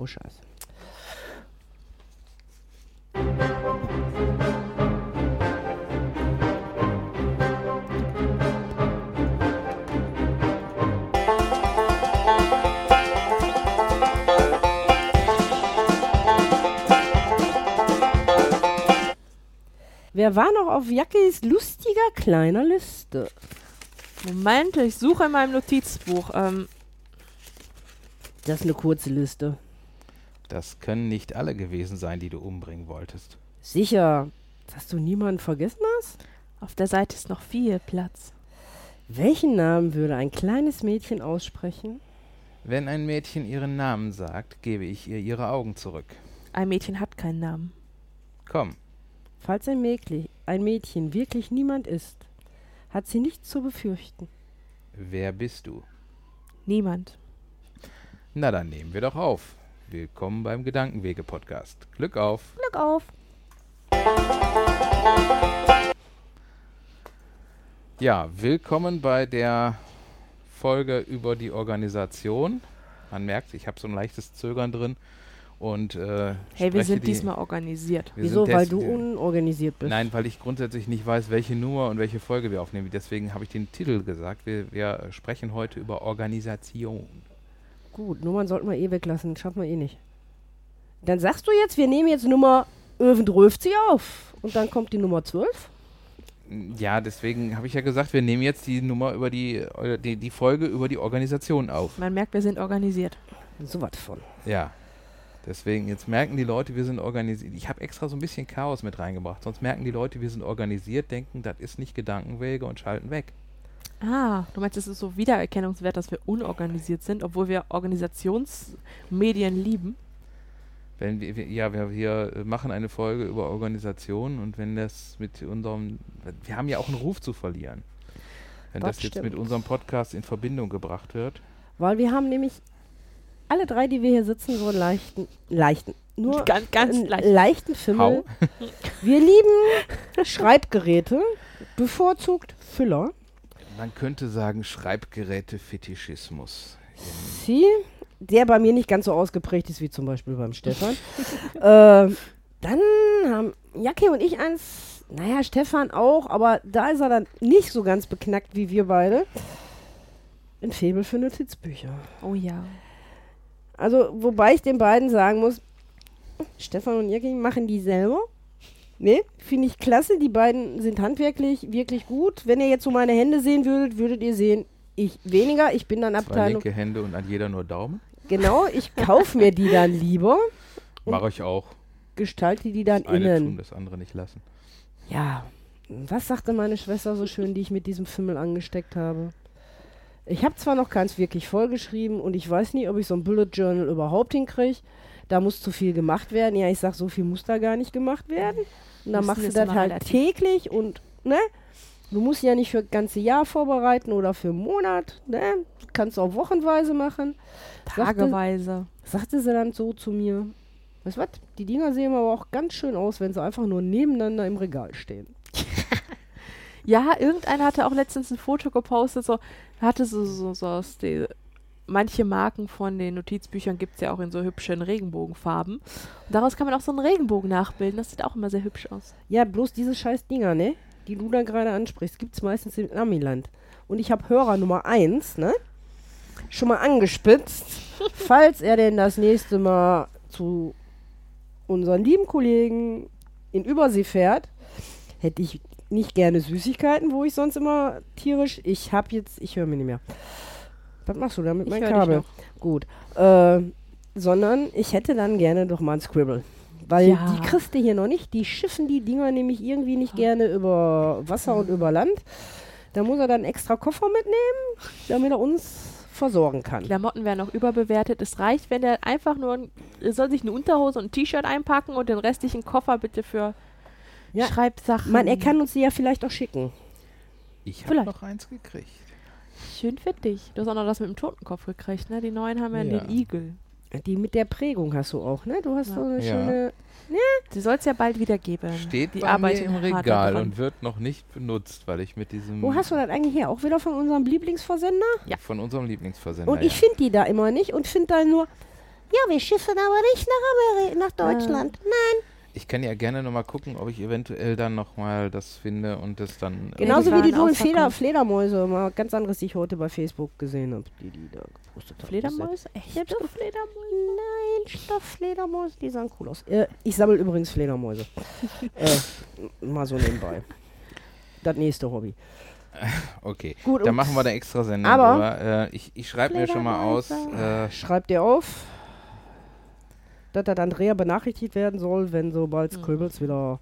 Oh, scheiße. Wer war noch auf Jackis lustiger kleiner Liste? Moment, ich suche in meinem Notizbuch. Ähm, Das ist eine kurze Liste. Das können nicht alle gewesen sein, die du umbringen wolltest. Sicher, dass du niemanden vergessen hast? auf der Seite ist noch viel Platz. Welchen Namen würde ein kleines Mädchen aussprechen? Wenn ein Mädchen ihren Namen sagt, gebe ich ihr ihre Augen zurück. Ein Mädchen hat keinen Namen. Komm, Falls ein, Mädchen, ein Mädchen wirklich niemand ist, hat sie nichts zu befürchten. wer bist du? Niemand. Na, dann nehmen wir doch auf. Willkommen beim Gedankenwege-Podcast. Glück auf! Glück auf! Ja, willkommen bei der Folge über die Organisation. Man merkt, ich habe so ein leichtes Zögern drin. Und äh, Hey, wir sind die, diesmal organisiert. Wieso? Weil du unorganisiert bist. Nein, weil ich grundsätzlich nicht weiß, welche Nummer und welche Folge wir aufnehmen. Deswegen habe ich den Titel gesagt. Wir, wir sprechen heute über Organisation. Gut, Nummern sollten wir eh weglassen. Schaffen wir eh nicht. Dann sagst du jetzt, wir nehmen jetzt Nummer 11 auf. Und dann kommt die Nummer 12. Ja, deswegen habe ich ja gesagt, wir nehmen jetzt die Nummer über die, äh, die, die Folge über die Organisation auf. Man merkt, wir sind organisiert. So was von. Ja. Deswegen, jetzt merken die Leute, wir sind organisiert. Ich habe extra so ein bisschen Chaos mit reingebracht. Sonst merken die Leute, wir sind organisiert, denken, das ist nicht Gedankenwege und schalten weg. Ah, du meinst, es ist so wiedererkennungswert, dass wir unorganisiert sind, obwohl wir Organisationsmedien lieben? Wenn wir, wir, ja, wir, wir machen eine Folge über Organisation und wenn das mit unserem, wir haben ja auch einen Ruf zu verlieren. Wenn Das das, jetzt mit unserem Podcast in Verbindung gebracht wird. Weil wir haben nämlich alle drei, die wir hier sitzen, so einen leichten, leichten, nur Ganz, ganz einen leicht. leichten Fimmel. Hau. Wir lieben Schreibgeräte, bevorzugt Füller. Man könnte sagen Schreibgeräte-Fetischismus. Sie, der bei mir nicht ganz so ausgeprägt ist wie zum Beispiel beim Stefan. äh, dann haben Jacke und ich eins, naja, Stefan auch, aber da ist er dann nicht so ganz beknackt wie wir beide. Ein Faible für Notizbücher. Oh ja. Also, wobei ich den beiden sagen muss, Stefan und Jacke machen die selber. Ne, finde ich klasse. Die beiden sind handwerklich wirklich gut. Wenn ihr jetzt so meine Hände sehen würdet, würdet ihr sehen, ich weniger. Ich bin dann Zwei Abteilung. linke Hände und an jeder nur Daumen. Genau, ich kaufe mir die dann lieber, Mache ich auch. gestalte die dann Das eine tun, innen. das andere nicht lassen. Ja, was sagte meine Schwester so schön, die ich mit diesem Fimmel angesteckt habe? Ich habe zwar noch keins wirklich vollgeschrieben und ich weiß nicht, ob ich so ein Bullet Journal überhaupt hinkriege. Da muss zu viel gemacht werden. Ja, ich sag, so viel muss da gar nicht gemacht werden. Und dann machst du das halt täglich und, ne? Du musst ja nicht für das ganze Jahr vorbereiten oder für einen Monat, ne? Kannst du auch wochenweise machen. Tageweise. Sagte sie dann so zu mir, weißt du was, die Dinger sehen aber auch ganz schön aus, wenn sie einfach nur nebeneinander im Regal stehen. Ja, irgendeiner hatte auch letztens ein Foto gepostet, so, hatte so, so, so aus die, manche Marken von den Notizbüchern gibt es ja auch in so hübschen Regenbogenfarben. Und daraus kann man auch so einen Regenbogen nachbilden. Das sieht auch immer sehr hübsch aus. Ja, bloß diese scheiß Dinger, ne? Die du da gerade ansprichst, gibt's meistens im Amiland. Und ich habe Hörer Nummer 1, ne? Schon mal angespitzt, falls er denn das nächste Mal zu unseren lieben Kollegen in Übersee fährt, hätte ich nicht gerne Süßigkeiten, wo ich sonst immer tierisch. Ich hab jetzt, ich höre mir nicht mehr. Was machst du da mit meinem Kabel? noch. Gut. Äh, sondern ich hätte dann gerne doch mal ein Scribble. Weil Ja. die kriegst du hier noch nicht. Die schiffen die Dinger nämlich irgendwie nicht gerne über Wasser und über Land. Da muss er dann extra Koffer mitnehmen, damit er uns versorgen kann. Klamotten werden auch überbewertet. Es reicht, wenn der einfach nur, ein, er soll sich eine Unterhose und ein T-Shirt einpacken und den restlichen Koffer bitte für Ja. Schreibsachen. Man, er kann uns die ja vielleicht auch schicken. Ich habe noch eins gekriegt. Schön für dich. Du hast auch noch das mit dem Totenkopf gekriegt, ne? Die neuen haben ja, Ja. den Igel. Die mit der Prägung hast du auch, ne? Du hast Ja. so eine Ja. schöne. Sie soll es ja bald wieder geben. Steht die mir im Regal und wird noch nicht benutzt, weil ich mit diesem Wo hast du das eigentlich her? Auch wieder von unserem Lieblingsversender? Ja. von unserem Lieblingsversender. Und ich ja. finde die da immer nicht und finde da nur, Ja, wir schiffen aber nicht nach, Ameri nach Deutschland. Nein. Ich kann ja gerne nochmal gucken, ob ich eventuell dann nochmal das finde und das dann. Genauso wie die neuen Fleder. Fledermäuse. Mal ganz anderes, die ich heute bei Facebook gesehen habe, die die da gepostet haben. Fledermäuse? Echt? Ja, doch, Fledermäuse. Nein, Stofffledermäuse, die sahen cool aus. Äh, ich sammle übrigens Fledermäuse. äh, mal so nebenbei. Das nächste Hobby. Okay, Gut, dann machen wir eine extra Sendung. Aber- drüber. Äh, ich ich schreibe mir schon mal aus. Äh, Schreibt ihr auf, dass das Andrea benachrichtigt werden soll, wenn sobald Scribbles wieder.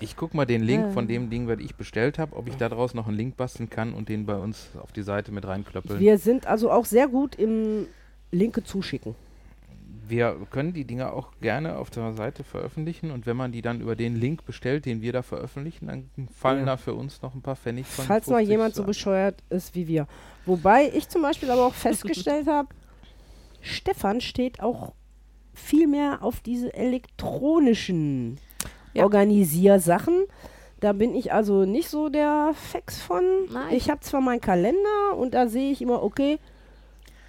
ich gucke mal den Link Äh. von dem Ding, was ich bestellt habe, ob ich daraus noch einen Link basteln kann und den bei uns auf die Seite mit reinklöppeln. Wir sind also auch sehr gut im Linke zuschicken. Wir können die Dinger auch gerne auf der Seite veröffentlichen und wenn man die dann über den Link bestellt, den wir da veröffentlichen, dann fallen Ja. da für uns noch ein paar Pfennig von. Falls mal 50 jemand so bescheuert ist wie wir. Wobei ich zum Beispiel aber auch festgestellt habe, Stefan steht auch viel mehr auf diese elektronischen Ja. Organisiersachen. Da bin ich also nicht so der Fex von. Nein. Ich habe zwar meinen Kalender und da sehe ich immer, okay,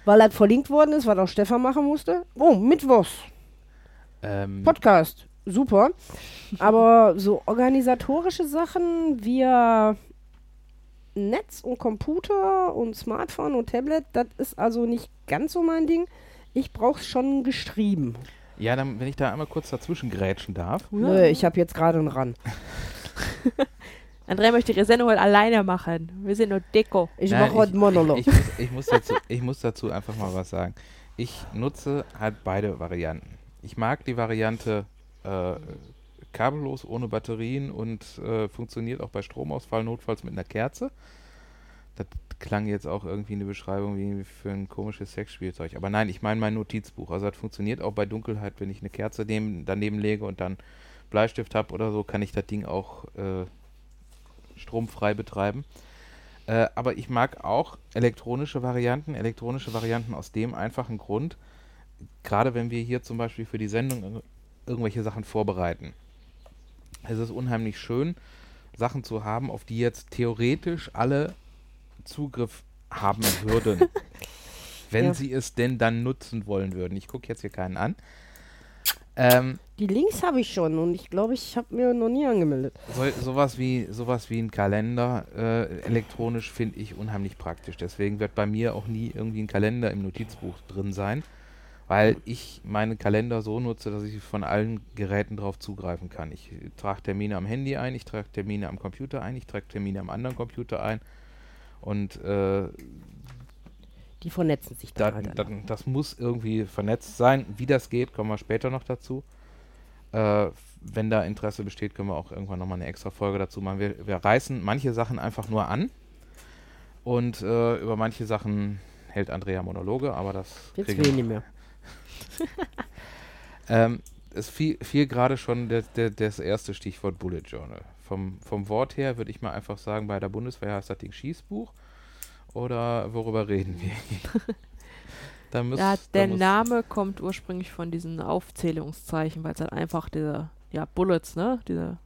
weil das verlinkt worden ist, was auch Stefan machen musste. Oh, Mittwochs. Ähm, Podcast, super. Aber so organisatorische Sachen via Netz und Computer und Smartphone und Tablet, das ist also nicht ganz so mein Ding. Ich brauche schon geschrieben. ja, dann, wenn ich da einmal kurz dazwischen grätschen darf. Nö, ich habe jetzt gerade einen Ran. Andrea möchte ihre Sendung heute alleine machen. Wir sind nur Deko. Ich mache heute Monolog. Ich, ich, muss, ich, muss dazu, ich muss dazu einfach mal was sagen. Ich nutze halt beide Varianten. Ich mag die Variante äh, kabellos, ohne Batterien und äh, funktioniert auch bei Stromausfall notfalls mit einer Kerze. Das klang jetzt auch irgendwie eine Beschreibung wie für ein komisches Sexspielzeug. Aber nein, ich meine mein Notizbuch. Also das funktioniert auch bei Dunkelheit, wenn ich eine Kerze neben, daneben lege und dann Bleistift habe oder so, kann ich das Ding auch äh, stromfrei betreiben. Äh, aber ich mag auch elektronische Varianten. Elektronische Varianten aus dem einfachen Grund, gerade wenn wir hier zum Beispiel für die Sendung ir- irgendwelche Sachen vorbereiten. Es ist unheimlich schön, Sachen zu haben, auf die jetzt theoretisch alle Zugriff haben würden. wenn Ja. sie es denn dann nutzen wollen würden. Ich gucke jetzt hier keinen an. Ähm, Die Links habe ich schon und ich glaube, ich habe mir noch nie angemeldet. so, sowas, wie, sowas wie ein Kalender äh, elektronisch finde ich unheimlich praktisch. Deswegen wird bei mir auch nie irgendwie ein Kalender im Notizbuch drin sein, weil ich meine Kalender so nutze, dass ich von allen Geräten drauf zugreifen kann. Ich trage Termine am Handy ein, ich trage Termine am Computer ein, ich trage Termine am anderen Computer ein. Und äh, Die vernetzen sich da, dann halt da, einfach. das muss irgendwie vernetzt sein. Wie das geht, kommen wir später noch dazu. Äh, wenn da Interesse besteht, können wir auch irgendwann nochmal eine extra Folge dazu machen. Wir, wir reißen manche Sachen einfach nur an und äh, über manche Sachen hält Andrea Monologe, aber das Jetzt wenig mehr. ähm, es fiel, fiel gerade schon der, der, das erste Stichwort Bullet Journal. Vom, vom Wort her würde ich mal einfach sagen, bei der Bundeswehr heißt das Ding Schießbuch. Oder worüber reden wir da muss, Ja, da der muss- Name kommt ursprünglich von diesen Aufzählungszeichen, weil es halt einfach diese, ja, Bullets, ne, diese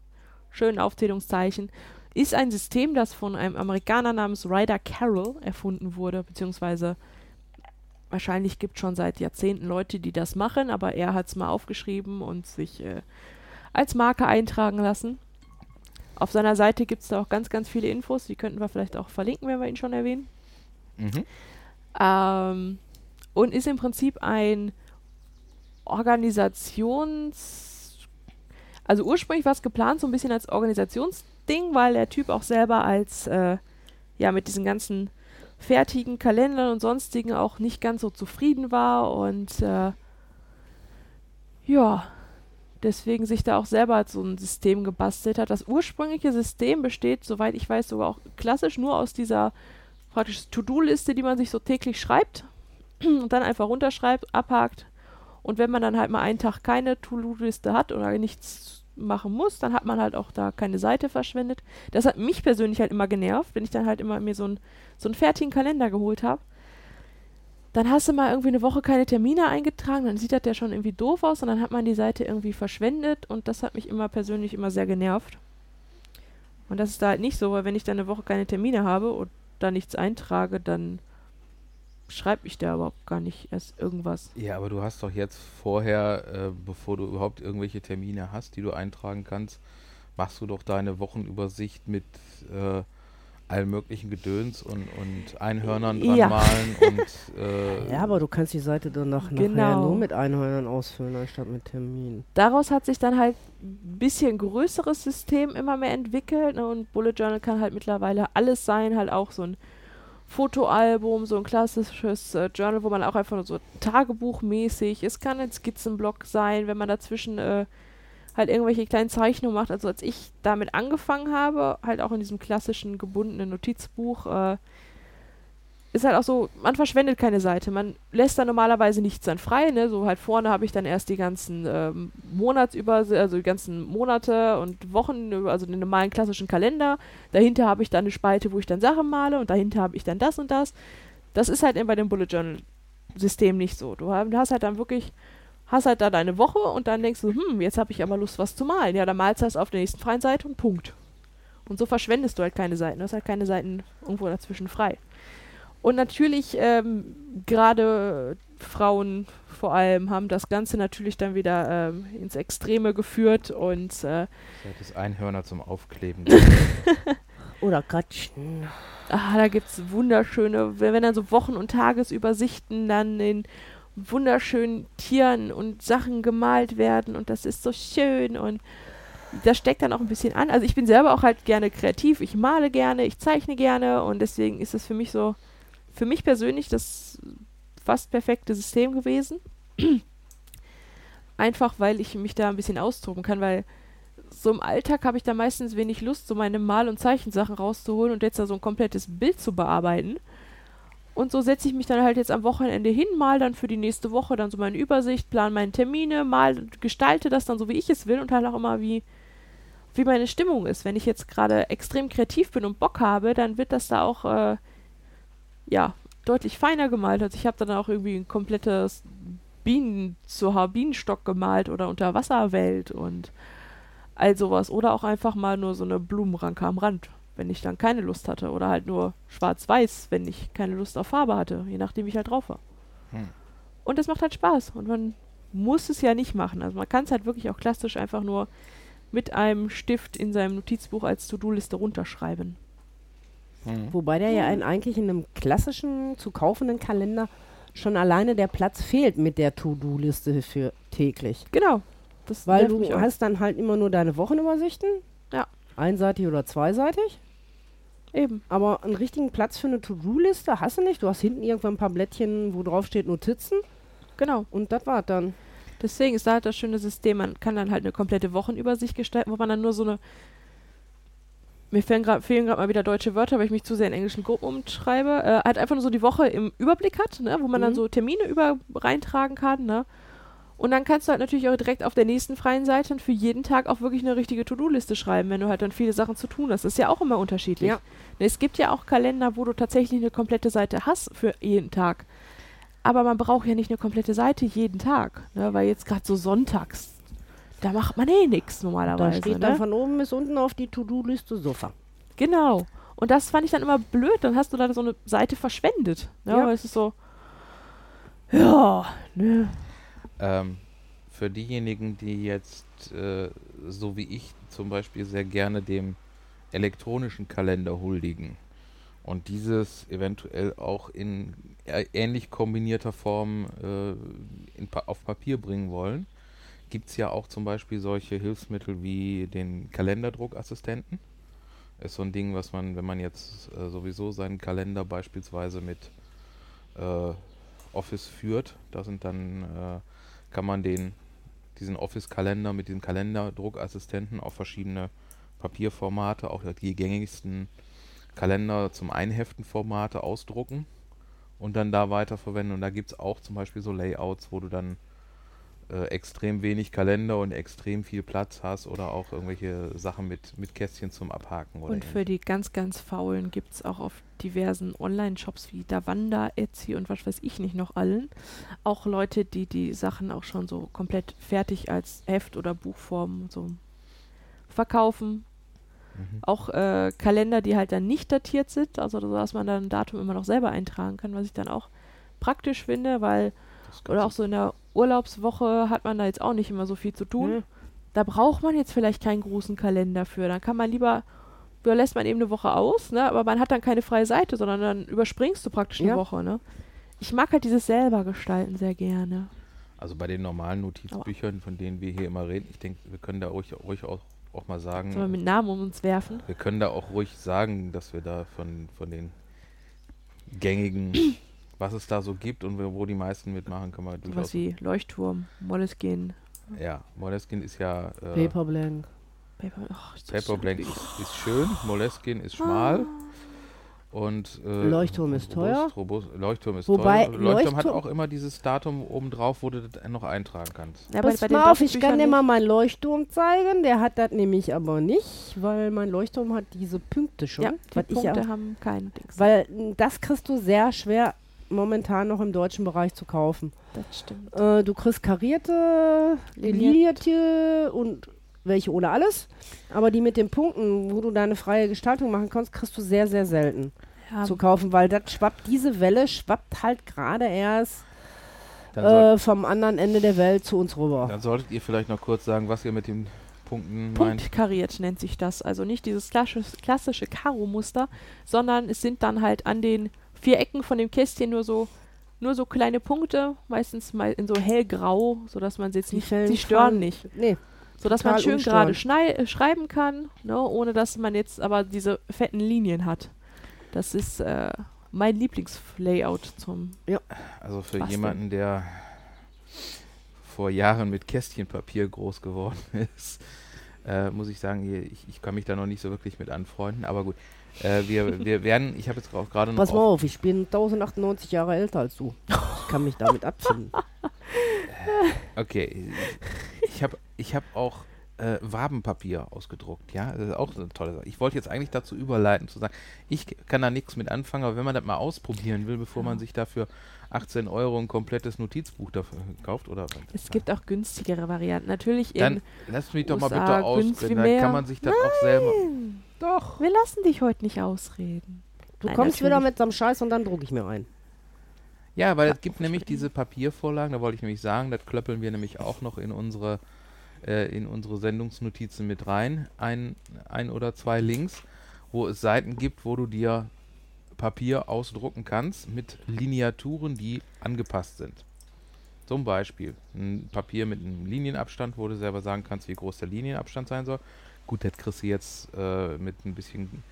schönen Aufzählungszeichen, ist ein System, das von einem Amerikaner namens Ryder Carroll erfunden wurde, beziehungsweise wahrscheinlich gibt es schon seit Jahrzehnten Leute, die das machen, aber er hat es mal aufgeschrieben und sich äh, als Marke eintragen lassen. Auf seiner Seite gibt es da auch ganz, ganz viele Infos, die könnten wir vielleicht auch verlinken, wenn wir ihn schon erwähnen. Mhm. Ähm, und ist im Prinzip ein Organisations... Also ursprünglich war es geplant so ein bisschen als Organisationsding, weil der Typ auch selber als, äh, ja, mit diesen ganzen fertigen Kalendern und sonstigen auch nicht ganz so zufrieden war und äh, ja, deswegen sich da auch selber so ein System gebastelt hat. Das ursprüngliche System besteht, soweit ich weiß, sogar auch klassisch nur aus dieser praktisch To-Do-Liste, die man sich so täglich schreibt und dann einfach runterschreibt, abhakt. Und wenn man dann halt mal einen Tag keine To-Do-Liste hat oder nichts machen muss, dann hat man halt auch da keine Seite verschwendet. Das hat mich persönlich halt immer genervt, wenn ich dann halt immer mir so, ein, so einen fertigen Kalender geholt habe. Dann hast du mal irgendwie eine Woche keine Termine eingetragen, dann sieht das ja schon irgendwie doof aus und dann hat man die Seite irgendwie verschwendet und das hat mich immer persönlich immer sehr genervt. Und das ist da halt nicht so, weil wenn ich dann eine Woche keine Termine habe und da nichts eintrage, dann schreibe ich da überhaupt gar nicht erst irgendwas. Ja, aber du hast doch jetzt vorher, äh, bevor du überhaupt irgendwelche Termine hast, die du eintragen kannst, machst du doch deine Wochenübersicht mit äh, allem möglichen Gedöns und, und Einhörnern dran Ja. malen und äh, Ja, aber du kannst die Seite dann nach, nachher Genau. nur mit Einhörnern ausfüllen, anstatt mit Terminen. Daraus hat sich dann halt ein bisschen größeres System immer mehr entwickelt ne? und Bullet Journal kann halt mittlerweile alles sein, halt auch so ein Fotoalbum, so ein klassisches äh, Journal, wo man auch einfach nur so Tagebuchmäßig, es kann ein Skizzenblock sein, wenn man dazwischen äh, halt irgendwelche kleinen Zeichnungen macht. Also als ich damit angefangen habe, halt auch in diesem klassischen gebundenen Notizbuch, äh, ist halt auch so, man verschwendet keine Seite. Man lässt da normalerweise nichts dann frei, ne? So halt vorne habe ich dann erst die ganzen ähm, Monatsüber, also die ganzen Monate und Wochen, also den normalen klassischen Kalender. Dahinter habe ich dann eine Spalte, wo ich dann Sachen male und dahinter habe ich dann das und das. Das ist halt eben bei dem Bullet Journal System nicht so. Du hast halt dann wirklich, hast halt da deine Woche und dann denkst du, hm, jetzt habe ich aber Lust, was zu malen. Ja, dann malst du das auf der nächsten freien Seite und Punkt. Und so verschwendest du halt keine Seiten. Du hast halt keine Seiten irgendwo dazwischen frei. Und natürlich, ähm, gerade Frauen vor allem haben das Ganze natürlich dann wieder ähm, ins Extreme geführt und äh, es Einhörner zum Aufkleben Oder Katschen. ah, da gibt es wunderschöne, wenn, wenn dann so Wochen- und Tagesübersichten dann in wunderschönen Tieren und Sachen gemalt werden und das ist so schön und das steckt dann auch ein bisschen an. Also ich bin selber auch halt gerne kreativ, ich male gerne, ich zeichne gerne und deswegen ist es für mich so, für mich persönlich das fast perfekte System gewesen. Einfach weil ich mich da ein bisschen austoben kann, weil so im Alltag habe ich da meistens wenig Lust, so meine Mal- und Zeichensachen rauszuholen und jetzt da so ein komplettes Bild zu bearbeiten. Und so setze ich mich dann halt jetzt am Wochenende hin, mal dann für die nächste Woche dann so meine Übersicht, plan meine Termine, mal gestalte das dann so, wie ich es will und halt auch immer wie, wie meine Stimmung ist. Wenn ich jetzt gerade extrem kreativ bin und Bock habe, dann wird das da auch, äh, ja, deutlich feiner gemalt. Also ich habe dann auch irgendwie ein komplettes Bienen zu Bienenstock gemalt oder Unterwasserwelt und all sowas. Oder auch einfach mal nur so eine Blumenranke am Rand, wenn ich dann keine Lust hatte. Oder halt nur schwarz-weiß, wenn ich keine Lust auf Farbe hatte, je nachdem wie ich halt drauf war. Hm. Und das macht halt Spaß. Und man muss es ja nicht machen. Also man kann es halt wirklich auch klassisch einfach nur mit einem Stift in seinem Notizbuch als To-Do-Liste runterschreiben. Hm. Wobei der ja ein, eigentlich in einem klassischen, zu kaufenden Kalender schon alleine der Platz fehlt mit der To-Do-Liste für täglich. Genau. Das Weil du hast dann halt immer nur deine Wochenübersichten. Ja. Einseitig oder zweiseitig. Eben. Aber einen richtigen Platz für eine To-Do-Liste hast du nicht. Du hast hinten irgendwann ein paar Blättchen, wo drauf steht Notizen. Genau. Und das war's dann. Deswegen ist da halt das schöne System, man kann dann halt eine komplette Wochenübersicht gestalten, wo man dann nur so eine. Mir fehlen gerade mal wieder deutsche Wörter, weil ich mich zu sehr in englischen Gruppen umschreibe. Äh, halt einfach nur so die Woche im Überblick hat, ne, wo man dann Mhm. so Termine über reintragen kann, ne? Und dann kannst du halt natürlich auch direkt auf der nächsten freien Seite und für jeden Tag auch wirklich eine richtige To-Do-Liste schreiben, wenn du halt dann viele Sachen zu tun hast. Das ist ja auch immer unterschiedlich. Ja. Ne, Es gibt ja auch Kalender, wo du tatsächlich eine komplette Seite hast für jeden Tag. Aber man braucht ja nicht eine komplette Seite jeden Tag, ne? weil jetzt gerade so sonntags, da macht man eh nichts Da normalerweise. steht dann Ne? von oben bis unten auf die To-Do-Liste Sofa. Genau. Und das fand ich dann immer blöd, dann hast du da so eine Seite verschwendet. Ne? Ja. Weil es ist so, ja, ne. Ähm, für diejenigen, die jetzt, äh, so wie ich zum Beispiel, sehr gerne dem elektronischen Kalender huldigen und dieses eventuell auch in ähnlich kombinierter Form äh, in auf Papier bringen wollen, gibt es ja auch zum Beispiel solche Hilfsmittel wie den Kalenderdruckassistenten. Ist so ein Ding, was man, wenn man jetzt äh, sowieso seinen Kalender beispielsweise mit äh, Office führt, da sind dann äh, kann man den, diesen Office-Kalender mit diesem Kalenderdruckassistenten auf verschiedene Papierformate, auch die gängigsten Kalender zum Einheften-Formate ausdrucken und dann da weiterverwenden. Und da gibt es auch zum Beispiel so Layouts, wo du dann äh, extrem wenig Kalender und extrem viel Platz hast oder auch irgendwelche Sachen mit, mit Kästchen zum Abhaken. Und für die ganz, ganz Faulen gibt es auch auf diversen Online-Shops wie Davanda, Etsy und was weiß ich nicht noch allen, auch Leute, die die Sachen auch schon so komplett fertig als Heft- oder Buchform so verkaufen. Mhm. Auch äh, Kalender, die halt dann nicht datiert sind, also dass man dann ein Datum immer noch selber eintragen kann, was ich dann auch praktisch finde, weil, oder auch so in der Urlaubswoche hat man da jetzt auch nicht immer so viel zu tun. Hm. Da braucht man jetzt vielleicht keinen großen Kalender für. Dann kann man lieber, da lässt man eben eine Woche aus, ne? aber man hat dann keine freie Seite, sondern dann überspringst du praktisch eine Ja. Woche. Ne? Ich mag halt dieses selber gestalten sehr gerne. Also bei den normalen Notizbüchern, von denen wir hier immer reden, ich denke, wir können da ruhig, ruhig auch, auch mal sagen, Sollen wir mit Namen um uns werfen? wir können da auch ruhig sagen, dass wir da von, von den gängigen, was es da so gibt und wo die meisten mitmachen, kann man durchaus. wie Leuchtturm, Moleskine, Ja, Moleskine ist ja. Äh, Paper Blank. Paper. Oh, ist Paper. Blank ist, ist schön, Moleskine ist schmal. Und, äh, Leuchtturm ist teuer. Robust, Leuchtturm ist Wobei teuer. Leuchtturm hat Leuchtturm- auch immer dieses Datum obendrauf, wo du das noch eintragen kannst. Ja, Pass den mal auf, ich kann dir mal meinen Leuchtturm zeigen. Der hat das nämlich aber nicht, weil mein Leuchtturm hat diese Punkte schon. Ja, die was ich ja, Punkte haben kein Dings. weil m, das kriegst du sehr schwer momentan noch im deutschen Bereich zu kaufen. das stimmt. Äh, du kriegst karierte, Liniert. linierte und welche ohne alles. Aber die mit den Punkten, wo du deine freie Gestaltung machen kannst, kriegst du sehr, sehr selten Ja, zu kaufen, weil das schwappt, diese Welle schwappt halt gerade erst äh, vom anderen Ende der Welt zu uns rüber. dann solltet ihr vielleicht noch kurz sagen, was ihr mit den Punkten meint. Punktkariert nennt sich das. Also nicht dieses klassische, klassische Karo-Muster, sondern es sind dann halt an den vier Ecken von dem Kästchen nur so nur so kleine Punkte, meistens mal in so hellgrau, sodass man sie jetzt Die nicht, sie stören nicht. Nee, Sodass man schön gerade äh, schreiben kann, ne, ohne dass man jetzt aber diese fetten Linien hat. Das ist äh, mein Lieblingslayout zum. Also für Basteln. jemanden, der vor Jahren mit Kästchenpapier groß geworden ist, äh, muss ich sagen, ich, ich kann mich da noch nicht so wirklich mit anfreunden. Aber gut, äh, wir, wir werden, ich habe jetzt auch gerade noch pass mal auf, auf, ich bin 1098 Jahre älter als du. Ich kann mich damit abfinden. Okay, ich habe ich hab auch äh, Wabenpapier ausgedruckt, ja, das ist auch so eine tolle Sache. Ich wollte jetzt eigentlich dazu überleiten, zu sagen, ich kann da nichts mit anfangen, aber wenn man das mal ausprobieren will, bevor man sich dafür 18 Euro ein komplettes Notizbuch dafür kauft, oder Es gibt auch günstigere Varianten. Natürlich Dann in. lass mich doch mal USA bitte ausreden, dann kann man sich das auch selber... Nein, Doch. wir lassen dich heute nicht ausreden. Du Nein, kommst wieder mit so einem Scheiß und dann drucke ich mir ein. Ja, weil Ja, es gibt nämlich diese Papiervorlagen, da wollte ich nämlich sagen, das klöppeln wir nämlich auch noch in unsere, äh, in unsere Sendungsnotizen mit rein. Ein, ein oder zwei Links, wo es Seiten gibt, wo du dir Papier ausdrucken kannst mit Lineaturen, die angepasst sind. Zum Beispiel ein Papier mit einem Linienabstand, wo du selber sagen kannst, wie groß der Linienabstand sein soll. Gut, das kriegst du jetzt äh, mit ein bisschen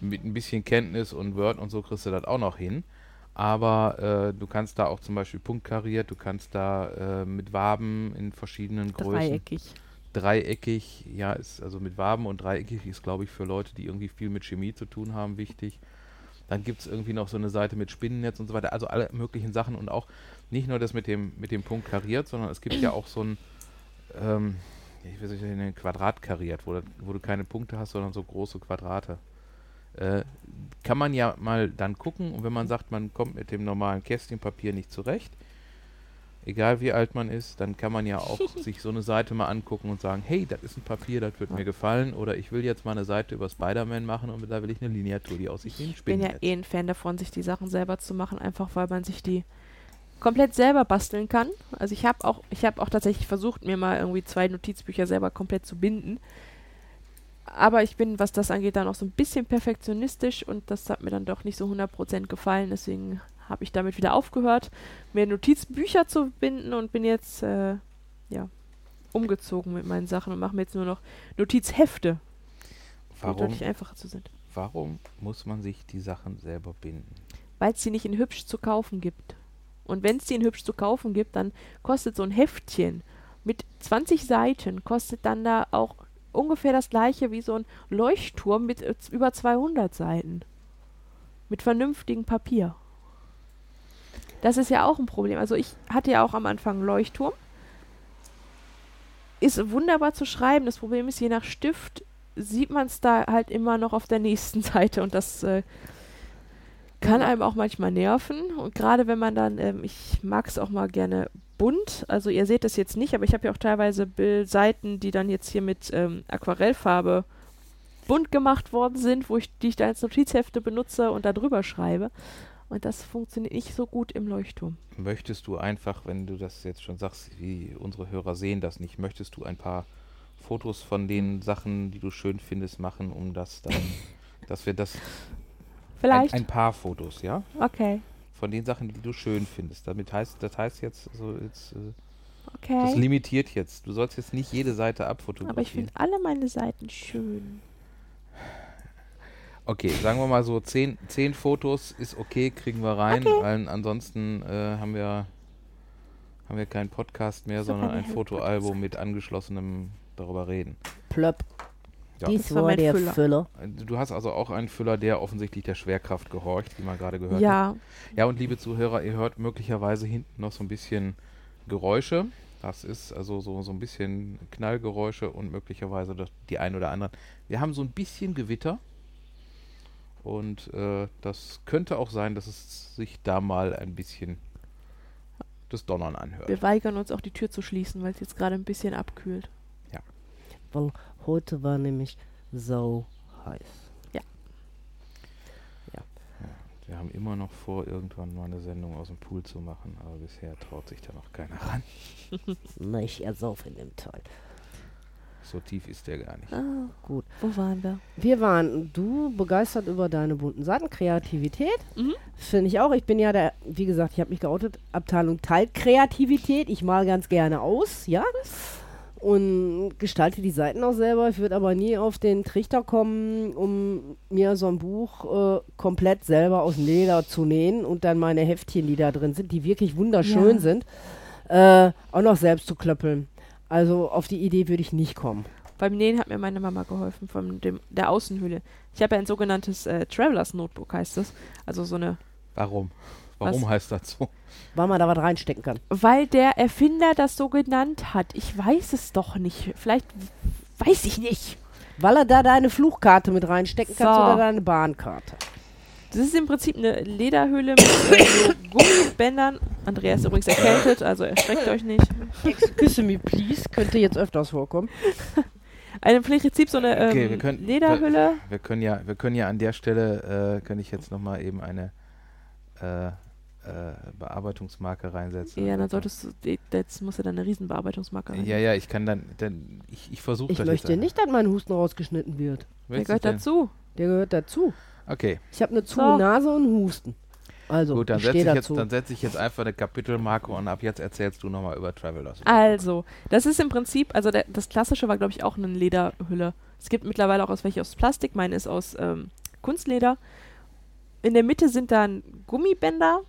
mit ein bisschen Kenntnis und Word und so kriegst du das auch noch hin. Aber äh, du kannst da auch zum Beispiel punktkariert, du kannst da äh, mit Waben in verschiedenen Größen. Dreieckig. Dreieckig, ja, ist also mit Waben und dreieckig ist, glaube ich, für Leute, die irgendwie viel mit Chemie zu tun haben, wichtig. Dann gibt es irgendwie noch so eine Seite mit Spinnennetz und so weiter, also alle möglichen Sachen und auch nicht nur das mit dem, mit dem Punkt kariert, sondern es gibt ja auch so ein, ähm, ich weiß nicht, ein Quadrat kariert, wo, wo du keine Punkte hast, sondern so große Quadrate. Äh, kann man ja mal dann gucken und wenn man sagt, man kommt mit dem normalen Kästchenpapier nicht zurecht, egal wie alt man ist, dann kann man ja auch sich so eine Seite mal angucken und sagen, hey, das ist ein Papier, das wird mir gefallen oder ich will jetzt mal eine Seite über Spider-Man machen und da will ich eine Lineatur, die aussieht wie ein Ich bin ja eh ein Fan davon, sich die Sachen selber zu machen, einfach weil man sich die komplett selber basteln kann. Also ich habe auch, ich habe auch tatsächlich versucht, mir mal irgendwie zwei Notizbücher selber komplett zu binden. Aber ich bin, was das angeht, dann auch so ein bisschen perfektionistisch und das hat mir dann doch nicht so 100% gefallen. Deswegen habe ich damit wieder aufgehört, mir Notizbücher zu binden und bin jetzt, äh, ja, umgezogen mit meinen Sachen und mache mir jetzt nur noch Notizhefte, die Warum, deutlich einfacher zu sind. warum muss man sich die Sachen selber binden? weil es sie nicht in hübsch zu kaufen gibt. Und wenn es die in hübsch zu kaufen gibt, dann kostet so ein Heftchen mit 20 Seiten, kostet dann da auch ungefähr das gleiche wie so ein Leuchtturm mit äh, über 200 Seiten. Mit vernünftigem Papier. Das ist ja auch ein Problem. Also ich hatte ja auch am Anfang einen Leuchtturm. Ist wunderbar zu schreiben. Das Problem ist, je nach Stift sieht man es da halt immer noch auf der nächsten Seite und das äh, kann einem auch manchmal nerven. Und gerade wenn man dann, ähm, ich mag es auch mal gerne bunt, also ihr seht es jetzt nicht, aber ich habe ja auch teilweise Bild Seiten, die dann jetzt hier mit ähm, Aquarellfarbe bunt gemacht worden sind, wo ich die ich da als Notizhefte benutze und da drüber schreibe. Und das funktioniert nicht so gut im Leuchtturm. Möchtest du einfach, wenn du das jetzt schon sagst, wie unsere Hörer sehen das nicht, möchtest du ein paar Fotos von den Sachen, die du schön findest, machen, um das dann, dass wir das, Vielleicht. ein, ein paar Fotos, ja? okay. Von den Sachen, die du schön findest. Damit heißt, das heißt jetzt, so jetzt, äh, Okay. das limitiert jetzt. Du sollst jetzt nicht jede Seite Aber ich abfotografieren. finde alle meine Seiten schön. Okay, sagen wir mal so, zehn, zehn Fotos ist okay, kriegen wir rein. Okay. Weil ansonsten äh, haben wir haben wir keinen Podcast mehr, So sondern ein Fotoalbum mit angeschlossenem darüber reden. Plöpp. Ja. Dies Das war der Füller. Füller. Du hast also auch einen Füller, der offensichtlich der Schwerkraft gehorcht, wie man gerade gehört hat. Ja, Ja, und liebe Zuhörer, ihr hört möglicherweise hinten noch so ein bisschen Geräusche. Das ist also so, so ein bisschen Knallgeräusche und möglicherweise das, die ein oder anderen. Wir haben so ein bisschen Gewitter. Und äh, das könnte auch sein, dass es sich da mal ein bisschen das Donnern anhört. wir weigern uns auch die Tür zu schließen, weil es jetzt gerade ein bisschen abkühlt. Weil heute war nämlich so heiß. Wir haben immer noch vor, irgendwann mal eine Sendung aus dem Pool zu machen, aber bisher traut sich da noch keiner ran. Na, ich ersauf in dem Teil. So tief ist der gar nicht. Ah, Gut. wo waren wir? Wir waren, du begeistert über deine bunten Seiten, Kreativität. Mhm. Finde ich auch. Ich bin ja der, wie gesagt, ich habe mich geoutet, Abteilung teilt Kreativität. Ich mal ganz gerne aus, ja. Und gestalte die Seiten auch selber. Ich würde aber nie auf den Trichter kommen, um mir so ein Buch äh, komplett selber aus dem Leder zu nähen und dann meine Heftchen, die da drin sind, die wirklich wunderschön Ja. sind, äh, auch noch selbst zu klöppeln. Also auf die Idee würde ich nicht kommen. Beim Nähen hat mir meine Mama geholfen, von dem, der Außenhülle. Ich habe ja ein sogenanntes äh, Travelers Notebook, heißt das. Also so eine Warum? Warum Was? heißt das so? Weil man da was reinstecken kann. Weil der Erfinder das so genannt hat. Ich weiß es doch nicht. Vielleicht weiß ich nicht. Weil er da deine Fluchkarte mit reinstecken kannst So. oder deine Bahnkarte. Das ist im Prinzip eine Lederhülle mit äh, so Gummibändern. Andreas ist übrigens erkältet, also erschreckt euch nicht. Excuse me, please. Könnte jetzt öfters vorkommen. Eine, Im Prinzip so eine ähm, Okay, wir können- Lederhülle. Wir können ja, wir können ja an der Stelle, äh, kann ich jetzt nochmal eben eine äh, äh, Bearbeitungsmarke reinsetzen. Ja, dann solltest du, jetzt muss er dann eine Riesenbearbeitungsmarke rein. Ja, ja, ich kann dann, dann ich, ich versuche Ich das möchte jetzt. nicht, dass mein Husten rausgeschnitten wird. Der gehört du dazu. Der gehört dazu. Okay, Ich habe eine zu So. Nase und einen Husten. Also, gut, dann ich setze ich, jetzt, dann setz ich jetzt einfach eine Kapitelmarke und ab jetzt erzählst du nochmal über Travelers. Also, das ist im Prinzip, also der, das klassische war, glaube ich, auch eine Lederhülle. Es gibt mittlerweile auch aus welche aus Plastik, meine ist aus ähm, Kunstleder. In der Mitte sind dann Gummibänder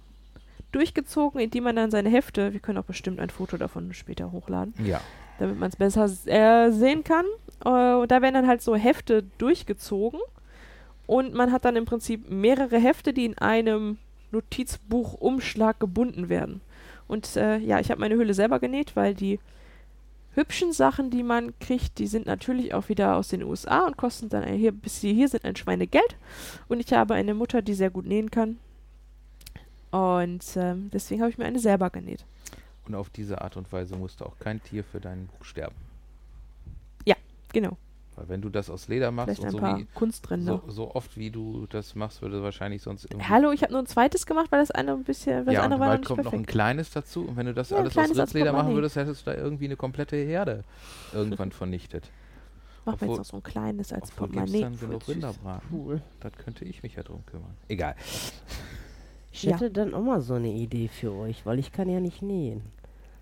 durchgezogen, in die man dann seine Hefte, wir können auch bestimmt ein Foto davon später hochladen, Ja, damit man es besser äh, sehen kann. Äh, und da werden dann halt so Hefte durchgezogen und man hat dann im Prinzip mehrere Hefte, die in einem Notizbuchumschlag gebunden werden. Und äh, ja, ich habe meine Hülle selber genäht, weil die hübschen Sachen, die man kriegt, die sind natürlich auch wieder aus den USA und kosten dann ein- hier, bis sie hier sind, ein Schweinegeld. Und ich habe eine Mutter, die sehr gut nähen kann. Und ähm, deswegen habe ich mir eine selber genäht. und auf diese Art und Weise musste auch kein Tier für dein Buch sterben. Genau. Weil wenn du das aus Leder machst Vielleicht und ein so, paar wie, Kunstränder. so, so oft wie du das machst, würde wahrscheinlich sonst irgendwie... Hallo, ich habe nur ein zweites gemacht, weil das eine ein bisschen, das ja, und andere war noch bald nicht kommt noch ein perfekt. kleines dazu. Und wenn du das Ja, alles aus Rittleder machen würdest, hättest du da irgendwie eine komplette Herde irgendwann vernichtet. Machen wir obwohl- jetzt noch so ein kleines als Obwohl Portemonnaie. dann genug. Rinderbraten. Cool. Das könnte ich mich ja drum kümmern. Egal. Ich Ja. hätte dann auch mal so eine Idee für euch, weil ich kann ja nicht nähen.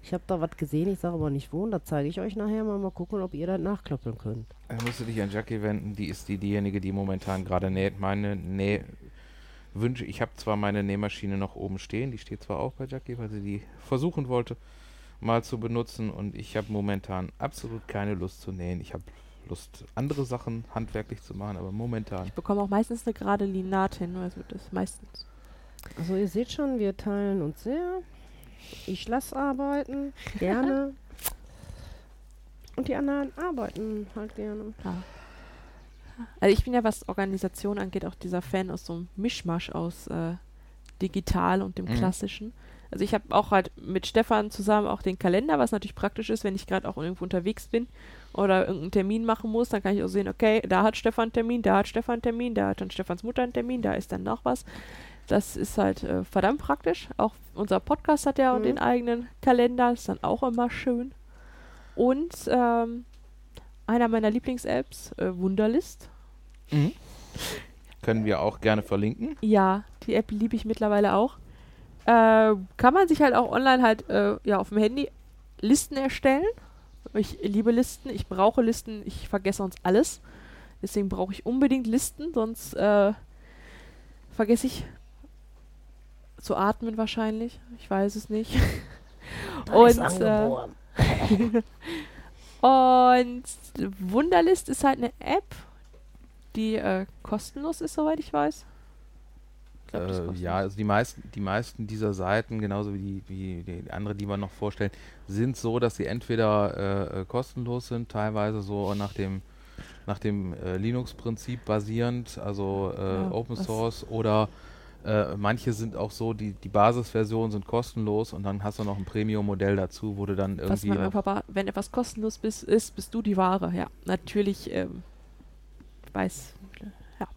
Ich habe da was gesehen, ich sage aber nicht wo, und da zeige ich euch nachher mal, mal gucken, ob ihr das nachklöppeln könnt. Dann musst du dich an Jackie wenden. Die ist die, diejenige, die momentan gerade näht. Meine Näh Wünsche. Ich habe zwar meine Nähmaschine noch oben stehen. Die steht zwar auch bei Jackie, weil sie die versuchen wollte, mal zu benutzen. Und ich habe momentan absolut keine Lust zu nähen. Ich habe Lust, andere Sachen handwerklich zu machen, aber momentan. Ich bekomme auch meistens eine gerade Linate hin, also das meistens. Also ihr seht schon, wir teilen uns sehr. Ich lasse arbeiten, gerne. Und die anderen arbeiten halt gerne. Ja. Also ich bin ja, was Organisation angeht, auch dieser Fan aus so einem Mischmasch aus äh, digital und dem Mhm. klassischen. Also ich habe auch halt mit Stefan zusammen auch den Kalender, was natürlich praktisch ist, wenn ich gerade auch irgendwo unterwegs bin oder irgendeinen Termin machen muss, dann kann ich auch sehen, okay, da hat Stefan einen Termin, da hat Stefan einen Termin, da hat dann Stefans Mutter einen Termin, da ist dann noch was. Das ist halt äh, verdammt praktisch. Auch unser Podcast hat ja Mhm. den eigenen Kalender, ist dann auch immer schön. Und ähm, einer meiner Lieblings-Apps, äh, Wunderlist. Mhm. Können wir auch gerne verlinken. Ja, die App liebe ich mittlerweile auch. Äh, kann man sich halt auch online halt äh, ja, auf dem Handy Listen erstellen. Ich liebe Listen, ich brauche Listen, ich vergesse sonst alles. Deswegen brauche ich unbedingt Listen, sonst äh, vergesse ich zu atmen wahrscheinlich. Ich weiß es nicht. Und, äh, und Wunderlist ist halt eine App, die äh, kostenlos ist, soweit ich weiß. Ich glaub, Äh, kostenlos. ja, also die meisten, die meisten dieser Seiten, genauso wie die, wie die andere, die wir noch vorstellen, sind so, dass sie entweder äh, äh, kostenlos sind, teilweise so nach dem nach dem äh, Linux-Prinzip basierend, also äh, Ja, Open was- Source oder äh, manche sind auch so, die, die Basisversionen sind kostenlos und dann hast du noch ein Premium-Modell dazu, wo du dann Was irgendwie mein noch- Papa, wenn etwas kostenlos bist, ist, bist du die Ware. Ja, natürlich ähm, weiß. Ja.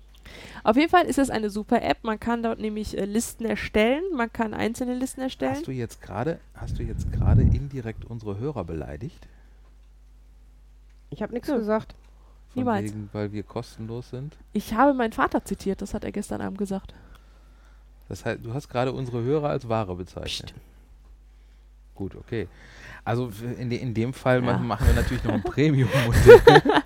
Auf jeden Fall ist es eine super App. Man kann dort nämlich äh, Listen erstellen. Man kann einzelne Listen erstellen. Hast du jetzt gerade, hast du jetzt gerade indirekt unsere Hörer beleidigt? Ich habe nichts Ja. gesagt. Von Niemals. wegen, weil wir kostenlos sind? Ich habe meinen Vater zitiert. Das hat er gestern Abend gesagt. Das heißt, du hast gerade unsere Hörer als Ware bezeichnet. Gut, okay. Also in, de, in dem Fall Ja. ma- machen wir natürlich noch ein Premium-Modell.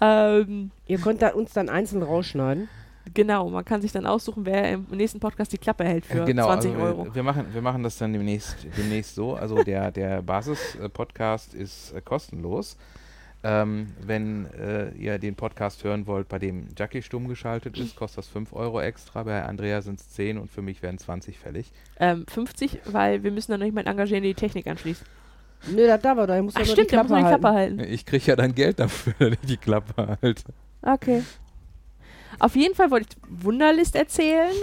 Ähm, Ihr könnt da uns dann einzeln rausschneiden. genau, man kann sich dann aussuchen, wer im nächsten Podcast die Klappe hält für genau, 20 also Euro. Wir, wir, machen, wir machen das dann demnächst, demnächst so. Also der, der Basis-Podcast ist äh, kostenlos. Ähm, wenn äh, ihr den Podcast hören wollt, bei dem Jackie stumm geschaltet ist, kostet das 5 Euro extra. Bei Andrea sind es 10 und für mich wären 20 fällig. Ähm, 50, weil wir müssen dann noch nicht mal engagieren, die die Technik anschließen. Nö, das darf er doch. Ich muss Ach stimmt, die da muss Klappe man die halten. Klappe halten. Ich kriege ja dann Geld dafür, wenn ich die Klappe halte. Okay. Auf jeden Fall wollte ich Wunderlist erzählen.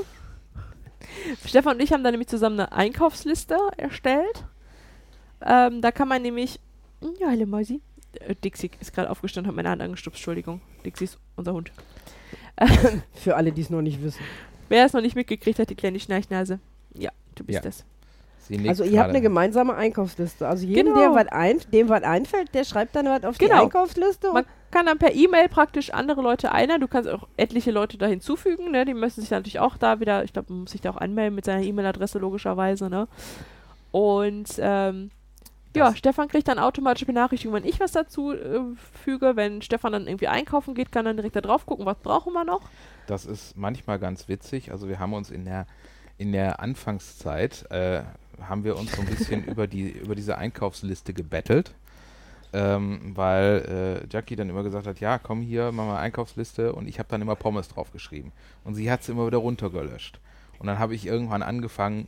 Stefan und ich haben da nämlich zusammen eine Einkaufsliste erstellt. Ähm, da kann man nämlich. Ja, hallo Mäusi. Äh, Dixie ist gerade aufgestanden, hat meine Hand angestupst. Entschuldigung. Dixie ist unser Hund. Für alle, die es noch nicht wissen. Wer es noch nicht mitgekriegt hat, die kleine Schnarchnase. Ja, du bist Ja. das. Also ihr habt eine gemeinsame Einkaufsliste. Also jedem, Genau. der was ein, dem was einfällt, der schreibt dann was auf die Genau. Einkaufsliste. Man kann dann per E-Mail praktisch andere Leute einer. Du kannst auch etliche Leute da hinzufügen. Ne? Die müssen sich dann natürlich auch da wieder, ich glaube, man muss sich da auch anmelden mit seiner E-Mail-Adresse logischerweise. Ne? Und ähm, ja, Stefan kriegt dann automatisch Benachrichtigungen, wenn ich was dazu äh, füge. Wenn Stefan dann irgendwie einkaufen geht, kann dann direkt da drauf gucken, was brauchen wir noch. Das ist manchmal ganz witzig. Also wir haben uns in der in der Anfangszeit äh, haben wir uns so ein bisschen über die über diese Einkaufsliste gebettelt, ähm, weil äh, Jackie dann immer gesagt hat, ja komm hier, mach mal Einkaufsliste und ich habe dann immer Pommes draufgeschrieben und sie hat es immer wieder runtergelöscht und dann habe ich irgendwann angefangen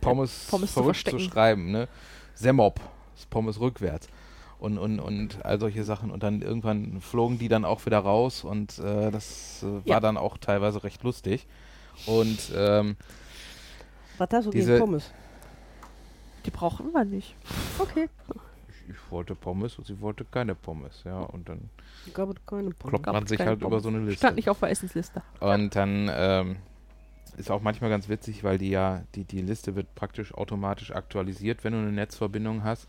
Pommes, Pommes zu zu, schreiben, ne? Semop, das Pommes rückwärts und, und, und all solche Sachen. Und dann irgendwann flogen die dann auch wieder raus und äh, das äh, war Ja. dann auch teilweise recht lustig. Und ähm, was hast du diese- gegen Pommes? Die brauchen wir nicht. Okay. ich, ich wollte Pommes und sie wollte keine Pommes, ja. Und dann Ich glaube, keine Pommes. kloppt man sich keine halt über Pommes. so eine Liste. Stand nicht auf der Essensliste. Und dann ähm, ist auch manchmal ganz witzig, weil die ja, die, die Liste wird praktisch automatisch aktualisiert, wenn du eine Netzverbindung hast,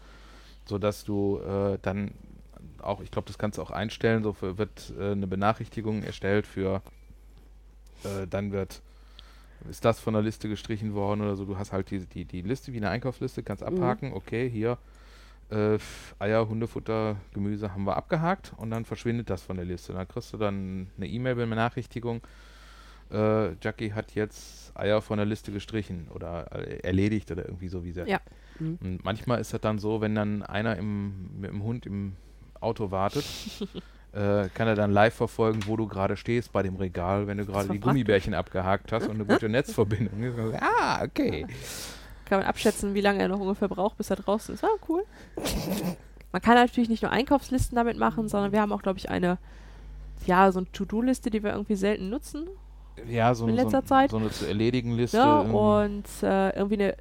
sodass du äh, dann auch, ich glaube, das kannst du auch einstellen, so für, wird äh, eine Benachrichtigung erstellt für, äh, dann wird, ist das von der Liste gestrichen worden oder so, du hast halt die, die, die Liste wie eine Einkaufsliste, kannst Mhm. abhaken, okay, hier äh, Eier, Hundefutter, Gemüse haben wir abgehakt und dann verschwindet das von der Liste. Dann kriegst du dann eine E-Mail-Benachrichtigung, äh, Jackie hat jetzt Eier von der Liste gestrichen oder äh, erledigt oder irgendwie so wie sie. Ja. Mhm. Und manchmal ist das dann so, wenn dann einer im, mit dem Hund im Auto wartet, äh, kann er dann live verfolgen, wo du gerade stehst bei dem Regal, wenn du gerade die. Gummibärchen abgehakt hast und eine gute Netzverbindung. ist. ah, okay. Kann man abschätzen, wie lange er noch ungefähr braucht, bis er draußen ist. War cool. Man kann natürlich nicht nur Einkaufslisten damit machen, sondern wir haben auch, glaube ich, eine, ja, so eine To-Do-Liste, die wir irgendwie selten nutzen. Ja, so, In so, letzter Zeit. so eine zu erledigen Liste. Ja, und äh, irgendwie eine,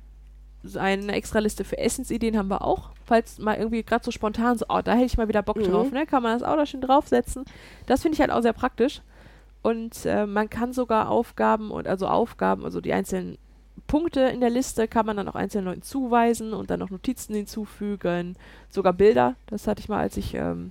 so eine extra Liste für Essensideen haben wir auch. Falls mal irgendwie gerade so spontan so, oh, da hätte ich mal wieder Bock Mhm. drauf, ne? Kann man das auch da schön draufsetzen. Das finde ich halt auch sehr praktisch. Und äh, man kann sogar Aufgaben und also Aufgaben, also die einzelnen Punkte in der Liste kann man dann auch einzelnen Leuten zuweisen und dann noch Notizen hinzufügen, sogar Bilder. Das hatte ich mal, als ich, ähm,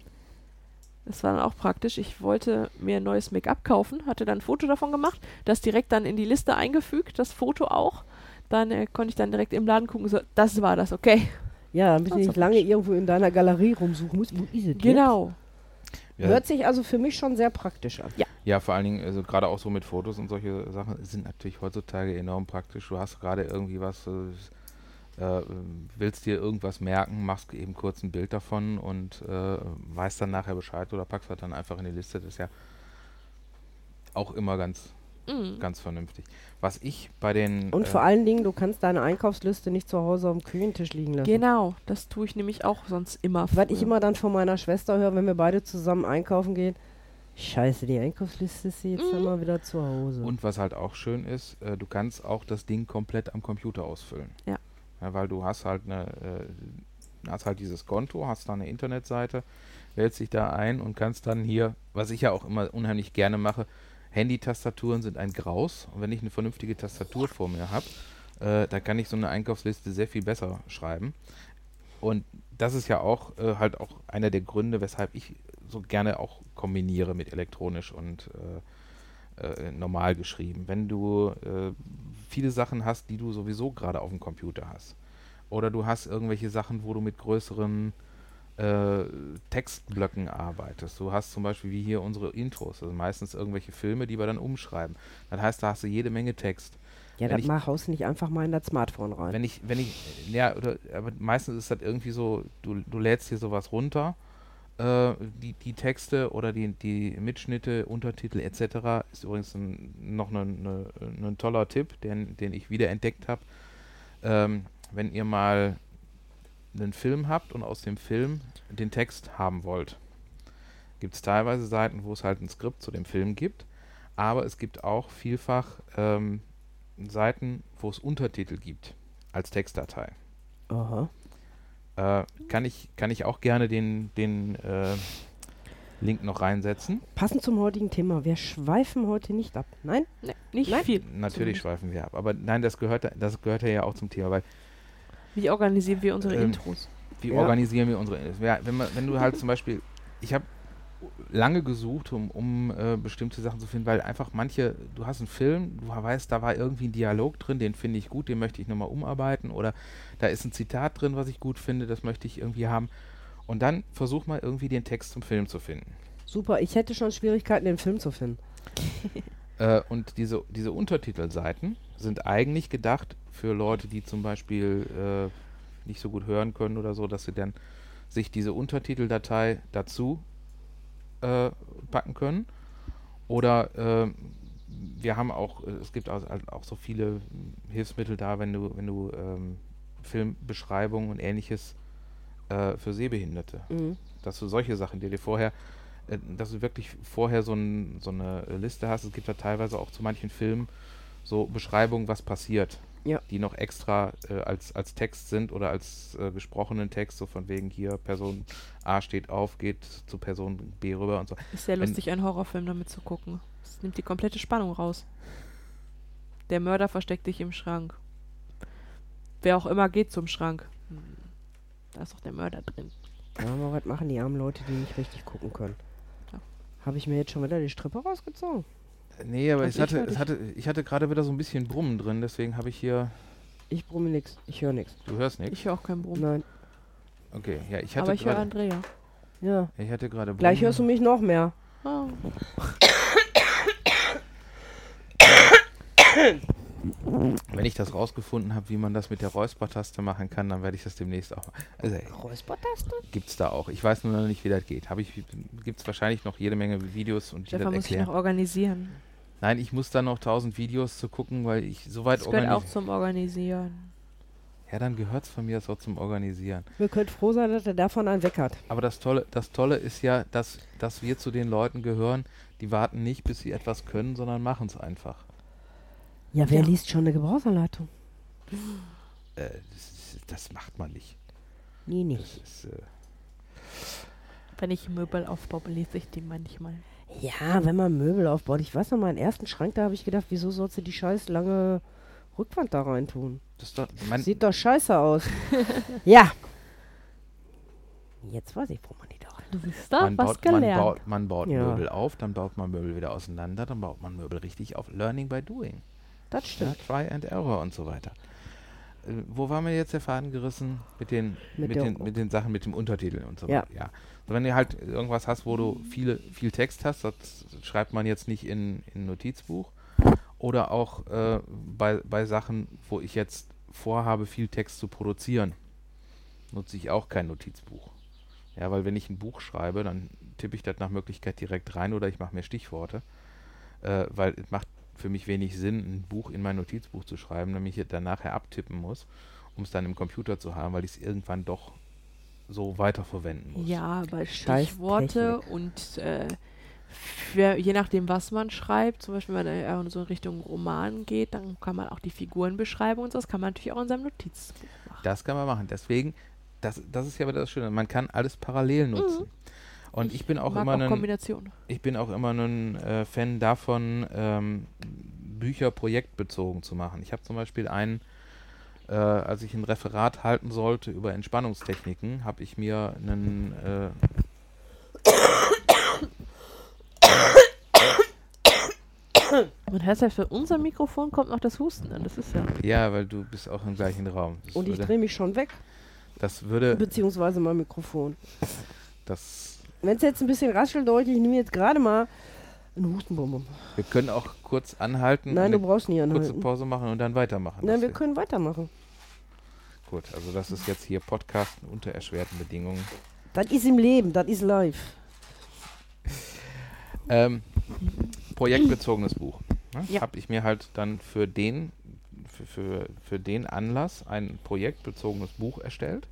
das war dann auch praktisch. Ich wollte mir ein neues Make-up kaufen, hatte dann ein Foto davon gemacht, das direkt dann in die Liste eingefügt, das Foto auch. Dann äh, konnte ich dann direkt im Laden gucken, so, das war das, okay. Ja, damit ist nicht lange irgendwo in deiner Galerie rumsuchen musst. Wo ist es? Genau. Ja, Hört sich also für mich schon sehr praktisch an. ja, vor allen Dingen, also gerade auch so mit Fotos und solche Sachen sind natürlich heutzutage enorm praktisch. Du hast gerade irgendwie was, äh, äh, willst dir irgendwas merken, machst eben kurz ein Bild davon und äh, weißt dann nachher Bescheid oder packst das dann einfach in die Liste. Das ist ja auch immer ganz, Mhm. ganz vernünftig. Was ich bei den Und äh, vor allen Dingen, du kannst deine Einkaufsliste nicht zu Hause auf dem Küchentisch liegen lassen. Genau, das tue ich nämlich auch sonst immer. Was ich immer dann von meiner Schwester höre, wenn wir beide zusammen einkaufen gehen, scheiße, die Einkaufsliste ist jetzt Mhm. immer wieder zu Hause. Und was halt auch schön ist, äh, du kannst auch das Ding komplett am Computer ausfüllen. Ja. Weil du hast halt eine, äh, hast halt dieses Konto, hast da eine Internetseite, wählst dich da ein und kannst dann hier, was ich ja auch immer unheimlich gerne mache, Handy-Tastaturen sind ein Graus. Und wenn ich eine vernünftige Tastatur vor mir habe, äh, dann kann ich so eine Einkaufsliste sehr viel besser schreiben. Und das ist ja auch äh, halt auch einer der Gründe, weshalb ich so gerne auch kombiniere mit elektronisch und äh, äh, normal geschrieben. Wenn du äh, viele Sachen hast, die du sowieso gerade auf dem Computer hast. Oder du hast irgendwelche Sachen, wo du mit größeren äh, Textblöcken arbeitest. Du hast zum Beispiel wie hier unsere Intros, also meistens irgendwelche Filme, die wir dann umschreiben. Das heißt, da hast du jede Menge Text. ja, wenn mach haust du nicht einfach mal in das Smartphone rein. Wenn ich, wenn ich, ja, oder, aber meistens ist das irgendwie so, du, du lädst hier sowas runter, äh, die, die Texte oder die, die Mitschnitte, Untertitel etc. ist übrigens ein, noch ein ne toller Tipp, den, den ich wieder entdeckt habe. Ähm, wenn ihr mal einen Film habt und aus dem Film den Text haben wollt, gibt es teilweise Seiten, wo es halt ein Skript zu dem Film gibt, aber es gibt auch vielfach ähm, Seiten, wo es Untertitel gibt als Textdatei. Aha. Äh, kann, ich, kann ich auch gerne den, den äh, Link noch reinsetzen. Passend zum heutigen Thema, wir schweifen heute nicht ab. Nein? Nee, nicht Nein. viel. Natürlich Zumindest. schweifen wir ab. Aber nein, das gehört, da- das gehört ja auch zum Thema, weil Wie organisieren wir unsere Ähm, Intros? wie Ja. organisieren wir unsere. Ja, wenn, man, wenn du halt zum Beispiel, ich habe lange gesucht, um, um äh, bestimmte Sachen zu finden, weil einfach manche, du hast einen Film, du weißt, da war irgendwie ein Dialog drin, den finde ich gut, den möchte ich nochmal umarbeiten oder da ist ein Zitat drin, was ich gut finde, das möchte ich irgendwie haben. Und dann versuch mal irgendwie den Text zum Film zu finden. Super, ich hätte schon Schwierigkeiten, den Film zu finden. Äh, und diese, diese Untertitelseiten sind eigentlich gedacht für Leute, die zum Beispiel äh, nicht so gut hören können oder so, dass sie dann sich diese Untertiteldatei dazu äh, packen können. Oder äh, wir haben auch, äh, es gibt auch, halt auch so viele Hilfsmittel da, wenn du, wenn du ähm, Filmbeschreibungen und ähnliches äh, für Sehbehinderte Mhm. dass du solche Sachen, die dir vorher, äh, dass du wirklich vorher so, ein, so eine Liste hast. Es gibt da teilweise auch zu manchen Filmen so Beschreibungen, was passiert, Ja. die noch extra äh, als, als Text sind oder als äh, gesprochenen Text, so von wegen hier, Person A steht auf, geht zu Person B rüber und so. Ist sehr wenn- lustig, einen Horrorfilm damit zu gucken. Das nimmt die komplette Spannung raus. Der Mörder versteckt dich im Schrank. Wer auch immer geht zum Schrank. Hm, Da ist doch der Mörder drin. Ja, aber was machen die armen Leute, die nicht richtig gucken können? Ja. Habe ich mir jetzt schon wieder die Strippe rausgezogen? Nee, aber Also es ich hatte, es dich. hatte, ich hatte gerade wieder so ein bisschen Brummen drin, deswegen habe ich hier, Ich brumme nix, ich höre nix. du hörst nichts? Ich höre auch keinen Brumm. Nein. Okay, ja, ich Aber hatte ich höre Andrea. Ja. ich hatte gerade Gleich hörst du mich noch mehr. Oh. Wenn ich das rausgefunden habe, wie man das mit der Räuspertaste machen kann, dann werde ich das demnächst auch. Also Räuspertaste? gibt's da auch. Ich weiß nur noch nicht, wie das geht. Habe ich gibt's wahrscheinlich noch jede Menge Videos und die das Stefan muss erklären. noch organisieren. Nein, ich muss da noch tausend Videos zu gucken, weil ich soweit Das gehört auch organisiere. zum Organisieren. Ja, dann gehört's von mir aus auch zum Organisieren. Wir können froh sein, dass er davon einen weg hat. Aber das Tolle, das Tolle ist ja, dass, dass wir zu den Leuten gehören, die warten nicht, bis sie etwas können, sondern machen es einfach. Ja, wer Ja. liest schon eine Gebrauchsanleitung? Äh, das, das macht man nicht. Nie Das nicht. ist, äh, Wenn ich Möbel aufbaue, lese ich die manchmal. Ja, wenn man Möbel aufbaut. Ich weiß noch, meinen ersten Schrank, da habe ich gedacht, wieso sollst du die scheiß lange Rückwand da rein tun? Das doch, man, Sieht doch scheiße aus. ja. Jetzt weiß ich, wo man die da rein. Du siehst da, man, was baut, man gelernt. baut, man baut Ja. Möbel auf, dann baut man Möbel wieder auseinander, dann baut man Möbel richtig auf. Learning by doing. Das Ja, stimmt. try and error und so weiter. Äh, wo war mir jetzt der Faden gerissen? Mit den, Mit mit, den, mit den Sachen, mit dem Untertitel und so Ja. weiter. Ja. Wenn du halt irgendwas hast, wo du viele, viel Text hast, das schreibt man jetzt nicht in in ein Notizbuch. Oder auch äh, bei, bei Sachen, wo ich jetzt vorhabe, viel Text zu produzieren, nutze ich auch kein Notizbuch. Ja, weil wenn ich ein Buch schreibe, dann tippe ich das nach Möglichkeit direkt rein oder ich mache mir Stichworte. Äh, weil es macht für mich wenig Sinn, ein Buch in mein Notizbuch zu schreiben, damit ich dann nachher abtippen muss, um es dann im Computer zu haben, weil ich es irgendwann doch so weiterverwenden muss. Ja, bei Scheiß Stichworte und äh, für, je nachdem, was man schreibt, zum Beispiel wenn man eher so in Richtung Roman geht, dann kann man auch die Figuren beschreiben und so. Das kann man natürlich auch in seinem Notizbuch machen. Das kann man machen. Deswegen, das, das ist ja aber das Schöne, man kann alles parallel nutzen. Und ich, bin auch immer auch ein, ich bin auch immer ein äh, Fan davon, ähm, Bücher projektbezogen zu machen. Ich habe zum Beispiel einen, äh, als ich ein Referat halten sollte über Entspannungstechniken, habe ich mir einen äh, Und hört für unser Mikrofon kommt noch das Husten an. Das ist ja. Ja, weil du bist auch im gleichen Raum. Das Und ich drehe mich schon weg, das würde, beziehungsweise mein Mikrofon. das, Wenn es jetzt ein bisschen raschelt, Leute, ich nehme jetzt gerade mal einen Hustenbonbon. wir können auch kurz anhalten, Nein, du brauchst nie kurze anhalten. Pause machen und dann weitermachen. Nein, wir können weitermachen. Gut, also das ist jetzt hier Podcast unter erschwerten Bedingungen. Das ist im Leben, das ist live. Ähm, projektbezogenes Buch. Ne? Ja. Habe ich mir halt dann für den, für, für, für den Anlass ein projektbezogenes Buch erstellt,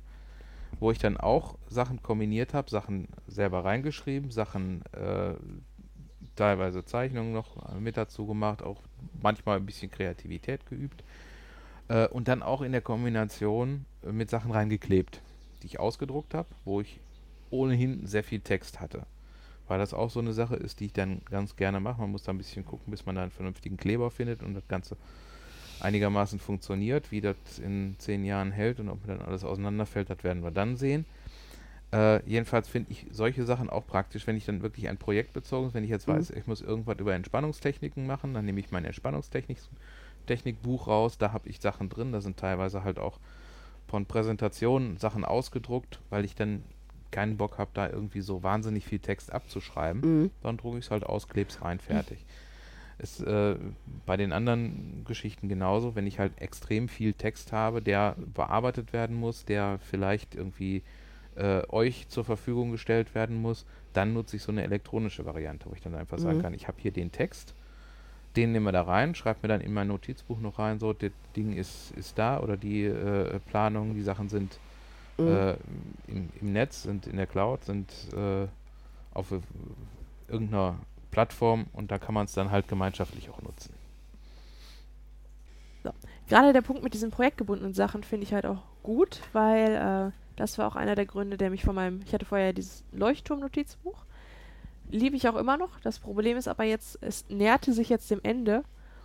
wo ich dann auch Sachen kombiniert habe, Sachen selber reingeschrieben, Sachen äh, teilweise Zeichnungen noch mit dazu gemacht, auch manchmal ein bisschen Kreativität geübt. Äh, und dann auch in der Kombination äh, mit Sachen reingeklebt, die ich ausgedruckt habe, wo ich ohnehin sehr viel Text hatte weil das auch so eine Sache ist, die ich dann ganz gerne mache. Man muss da ein bisschen gucken, bis man da einen vernünftigen Kleber findet und das Ganze einigermaßen funktioniert. Wie das in zehn Jahren hält und ob mir dann alles auseinanderfällt, das werden wir dann sehen. Äh, jedenfalls finde ich solche Sachen auch praktisch, wenn ich dann wirklich ein Projekt bezogen, wenn ich jetzt Mhm. weiß, ich muss irgendwas über Entspannungstechniken machen, dann nehme ich mein Entspannungstechnik Technikbuch raus, da habe ich Sachen drin, da sind teilweise halt auch von Präsentationen Sachen ausgedruckt, weil ich dann keinen Bock habe, da irgendwie so wahnsinnig viel Text abzuschreiben. Mhm. Dann drucke ich es halt aus, kleb's rein, fertig. Ist äh, bei den anderen Geschichten genauso, wenn ich halt extrem viel Text habe, der bearbeitet werden muss, der vielleicht irgendwie äh, euch zur Verfügung gestellt werden muss, dann nutze ich so eine elektronische Variante, wo ich dann einfach sagen Mhm. kann, ich habe hier den Text, den nehmen wir da rein, schreibe mir dann in mein Notizbuch noch rein, so, das Ding ist, ist da oder die äh, Planung, die Sachen sind Mhm. äh, im, im Netz, sind in der Cloud, sind äh, auf äh, irgendeiner Plattform und da kann man es dann halt gemeinschaftlich auch nutzen. Gerade der Punkt mit diesen projektgebundenen Sachen finde ich halt auch gut, weil äh, das war auch einer der Gründe, der mich von meinem, ich hatte vorher dieses Leuchtturm-Notizbuch, liebe ich auch immer noch. Das Problem ist aber jetzt, es näherte sich jetzt dem Ende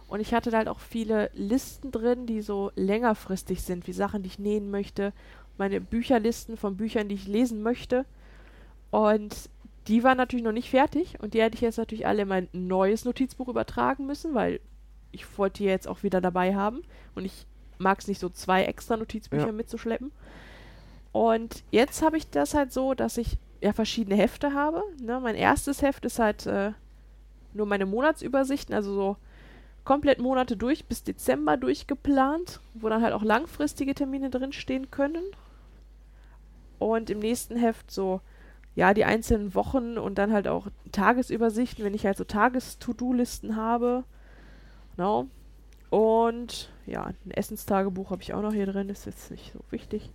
und ich hatte da halt auch viele Listen drin, die so längerfristig sind, wie Sachen, die ich nähen möchte, meine Bücherlisten von Büchern, die ich lesen möchte und die waren natürlich noch nicht fertig und die hätte ich jetzt natürlich alle in mein neues Notizbuch übertragen müssen, weil ich wollte die jetzt auch wieder dabei haben und ich mag es nicht so zwei extra Notizbücher Ja. mitzuschleppen. Und jetzt habe ich das halt so, dass ich ja verschiedene Hefte habe. Ne? Mein erstes Heft ist halt äh, nur meine Monatsübersichten, also so komplett Monate durch bis Dezember durchgeplant, wo dann halt auch langfristige Termine drinstehen können. Und im nächsten Heft so, ja, die einzelnen Wochen und dann halt auch Tagesübersichten, wenn ich halt so Tages-To-Do-Listen habe. Genau. Und ja, ein Essenstagebuch habe ich auch noch hier drin, ist jetzt nicht so wichtig.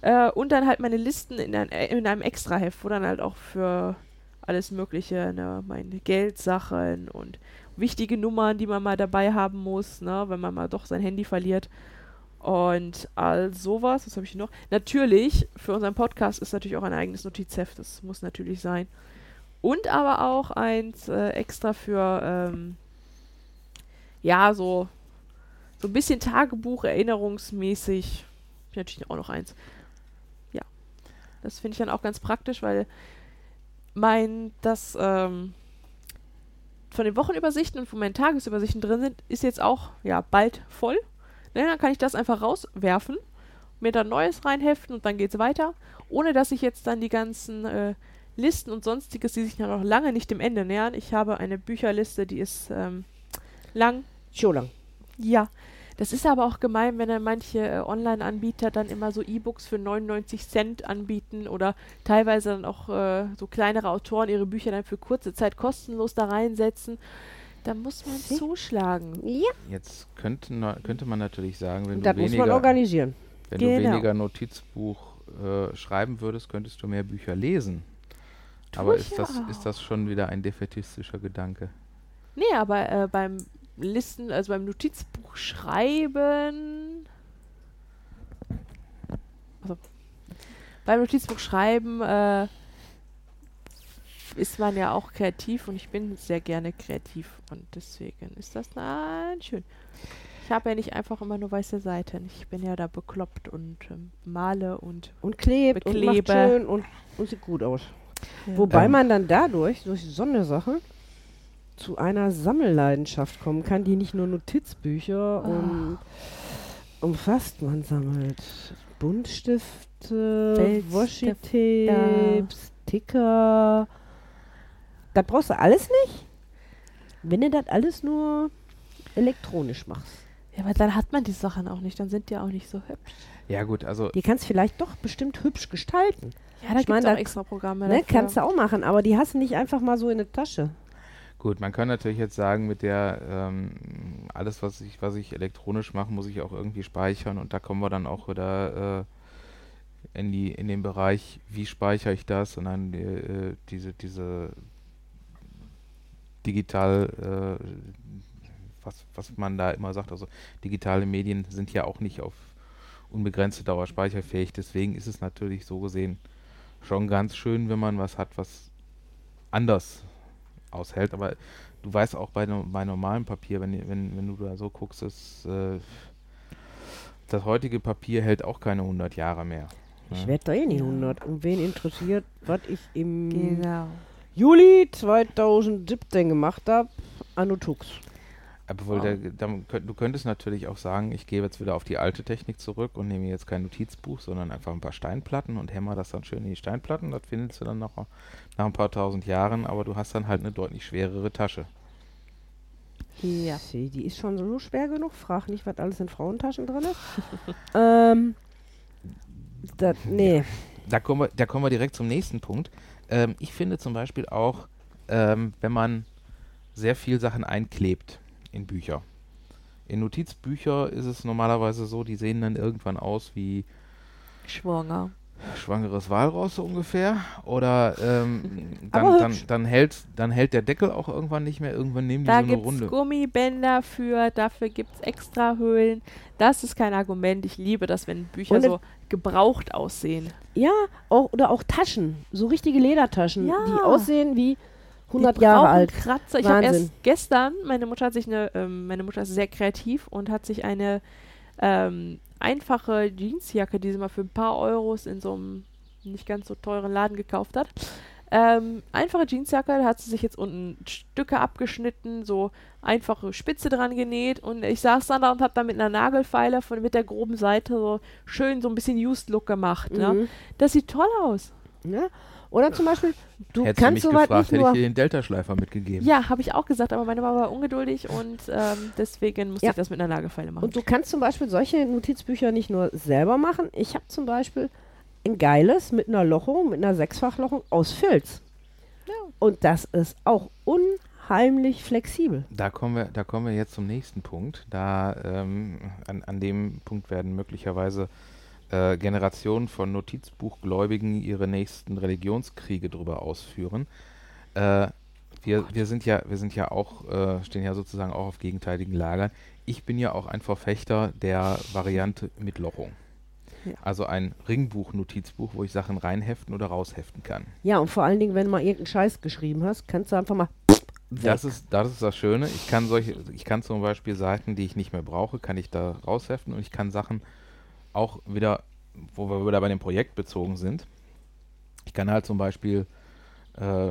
Äh, und dann halt meine Listen in, ein, in einem Extraheft, wo dann halt auch für alles Mögliche, ne, meine Geldsachen und wichtige Nummern, die man mal dabei haben muss, ne, wenn man mal doch sein Handy verliert. Und all sowas, was habe ich noch? Natürlich, für unseren Podcast ist natürlich auch ein eigenes Notizheft, das muss natürlich sein. Und aber auch eins äh, extra für, ähm, ja, so, so ein bisschen Tagebuch, erinnerungsmäßig. Ich natürlich auch noch eins. Das finde ich dann auch ganz praktisch, weil mein, das, ähm, von den Wochenübersichten und von meinen Tagesübersichten drin sind, ist jetzt auch, ja, bald voll. Ne, dann kann ich das einfach rauswerfen, mir dann Neues reinheften und dann geht's weiter, ohne dass ich jetzt dann die ganzen äh, Listen und sonstiges, die sich ja noch lange nicht dem Ende nähern. Ich habe eine Bücherliste, die ist ähm, lang. Schon lang. Ja, das ist aber auch gemein, wenn dann manche äh, Online-Anbieter dann immer so E-Books für 99 Cent anbieten oder teilweise dann auch äh, so kleinere Autoren ihre Bücher dann für kurze Zeit kostenlos da reinsetzen. Da muss man Sie? zuschlagen. Ja. Jetzt könnte, na- könnte man natürlich sagen, wenn Und du das muss man weniger, organisieren. wenn Genau. du weniger Notizbuch äh, schreiben würdest, könntest du mehr Bücher lesen. Tu Aber ist das, ja ist das schon wieder ein defetistischer Gedanke? Nee, aber äh, beim Listen, also beim Notizbuch schreiben. Also, beim Notizbuch schreiben äh, ist man ja auch kreativ und ich bin sehr gerne kreativ und deswegen ist das nein, schön. Ich habe ja nicht einfach immer nur weiße Seiten. Ich bin ja da bekloppt und ähm, male und Und klebt und macht Beklebe. schön und, und sieht gut aus. Wobei Ähm. man dann dadurch, durch so eine Sache, zu einer Sammelleidenschaft kommen kann, die nicht nur Notizbücher und umfasst. Man sammelt Buntstifte. Washi-Tapes, Sticker. Das brauchst du alles nicht, wenn du das alles nur elektronisch machst. Ja, aber dann hat man die Sachen auch nicht, dann sind die auch nicht so hübsch. Ja gut, also Die kannst du vielleicht doch bestimmt hübsch gestalten. Ja, da Ich gibt es auch extra Programme Ne, dafür. kannst du auch machen, aber die hast du nicht einfach mal so in der Tasche. Gut, man kann natürlich jetzt sagen, mit der ähm, alles, was ich, was ich elektronisch mache, muss ich auch irgendwie speichern und da kommen wir dann auch wieder äh, in die in den Bereich, wie speichere ich das und dann äh, diese diese digital äh, was was man da immer sagt, also digitale Medien sind ja auch nicht auf unbegrenzte Dauer speicherfähig, deswegen ist es natürlich so gesehen schon ganz schön, wenn man was hat, was anders aushält, aber du weißt auch bei, bei normalem Papier, wenn, wenn, wenn du da so guckst, das, äh, das heutige Papier hält auch keine 100 Jahre mehr. Ich ne? werde da eh nicht Ja. 100. Und wen interessiert, was ich im Genau. Juli 2017 gemacht habe? Anno Tux. Obwohl, Wow. der, du könntest natürlich auch sagen, ich gehe jetzt wieder auf die alte Technik zurück und nehme jetzt kein Notizbuch, sondern einfach ein paar Steinplatten und hämmer das dann schön in die Steinplatten. Das findest du dann noch nach ein paar tausend Jahren, aber du hast dann halt eine deutlich schwerere Tasche. Ja. Die ist schon so schwer genug. Frag nicht, was alles in Frauentaschen drin ist. ähm, das, nee. Da kommen wir, da kommen wir direkt zum nächsten Punkt. Ähm, ich finde zum Beispiel auch, ähm, wenn man sehr viel Sachen einklebt in Bücher. In Notizbücher ist es normalerweise so, die sehen dann irgendwann aus wie Schwanger. schwangeres Walross so ungefähr. Oder ähm, dann, dann, dann, hält, dann hält der Deckel auch irgendwann nicht mehr. Irgendwann nehmen die Da so eine gibt es Runde. Gummibänder für, dafür gibt es extra Höhlen. Das ist kein Argument. Ich liebe das, wenn Bücher Und so gebraucht aussehen. Ja, auch, oder auch Taschen. So richtige Ledertaschen, Ja. die aussehen wie 100 Die Jahre alt. Kratzer. Ich habe erst gestern, meine Mutter hat sich eine, ähm, meine Mutter ist sehr kreativ und hat sich eine ähm, einfache Jeansjacke, die sie mal für ein paar Euros in so einem nicht ganz so teuren Laden gekauft hat. Ähm, einfache Jeansjacke, da hat sie sich jetzt unten Stücke abgeschnitten, so einfache Spitze dran genäht und ich saß dann da und habe da mit einer Nagelfeile von mit der groben Seite so schön so ein bisschen Used Look gemacht. Ne? Mhm. Das sieht toll aus. Ja? Oder zum Beispiel, du Hättest du kannst mich soweit gefragt, nicht hätte nur ich dir den Delta-Schleifer mitgegeben. Ja, habe ich auch gesagt, aber meine Mama war ungeduldig und ähm, deswegen musste Ja. ich das mit einer Nagelfeile machen. Und du kannst zum Beispiel solche Notizbücher nicht nur selber machen. Ich habe zum Beispiel ein geiles mit einer Lochung, mit einer Sechsfachlochung aus Filz. Und das ist auch unheimlich flexibel. Da kommen wir, da kommen wir jetzt zum nächsten Punkt. Da ähm, an, an dem Punkt werden möglicherweise äh, Generationen von Notizbuchgläubigen ihre nächsten Religionskriege drüber ausführen. Äh, wir, wir sind ja, wir sind ja auch, äh, stehen ja sozusagen auch auf gegenteiligen Lagern. Ich bin ja auch ein Verfechter der Variante mit Lochung. Ja. Also ein Ringbuch-Notizbuch, wo ich Sachen reinheften oder rausheften kann. Ja, und vor allen Dingen, wenn du mal irgendeinen Scheiß geschrieben hast, kannst du einfach mal. Das ist, das ist das Schöne. Ich kann solche, ich kann zum Beispiel Seiten, die ich nicht mehr brauche, kann ich da rausheften und ich kann Sachen auch wieder, wo wir wieder bei dem Projekt bezogen sind. Ich kann halt zum Beispiel äh,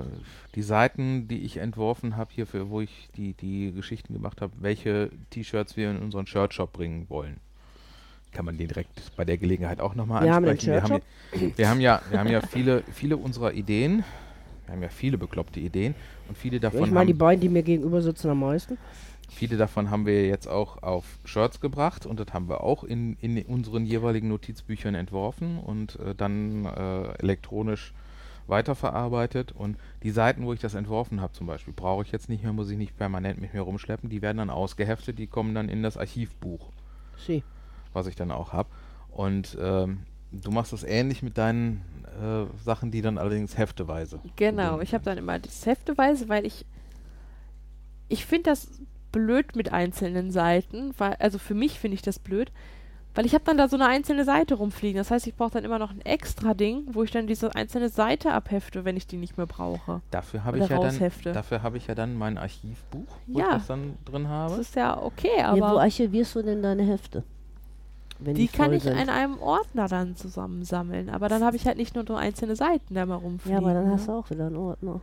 die Seiten, die ich entworfen habe, hierfür, wo ich die, die Geschichten gemacht habe, welche T-Shirts wir in unseren Shirt-Shop bringen wollen. Kann man den direkt bei der Gelegenheit auch nochmal ansprechen. Wir haben, ja- wir haben ja, wir haben ja viele, viele unserer Ideen, wir haben ja viele bekloppte Ideen und viele davon Ich meine, die beiden, die mir gegenüber sitzen, am meisten. Viele davon haben wir jetzt auch auf Shirts gebracht und das haben wir auch in, in unseren jeweiligen Notizbüchern entworfen und äh, dann äh, elektronisch weiterverarbeitet. Und die Seiten, wo ich das entworfen habe zum Beispiel, brauche ich jetzt nicht mehr, muss ich nicht permanent mit mir rumschleppen. Die werden dann ausgeheftet, die kommen dann in das Archivbuch, Sie. was ich dann auch habe. Und ähm, du machst das ähnlich mit deinen äh, Sachen, die dann allerdings hefteweise. Genau, ich habe dann immer das hefteweise, weil ich ich finde das blöd mit einzelnen Seiten, weil also für mich finde ich das blöd, weil ich habe dann da so eine einzelne Seite rumfliegen. Das heißt, ich brauche dann immer noch ein extra Ding, wo ich dann diese einzelne Seite abhefte, wenn ich die nicht mehr brauche. Dafür habe ich ja dann, raushefte. dafür habe ich ja dann mein Archivbuch, wo Ja. ich das dann drin habe. Das ist ja okay, Ja, wo aber archivierst du denn deine Hefte? Wenn die kann ich sind? in einem Ordner dann zusammensammeln. Aber dann habe ich halt nicht nur so einzelne Seiten da mal Ja, rumfliegen. aber dann ne? hast du auch wieder einen Ordner.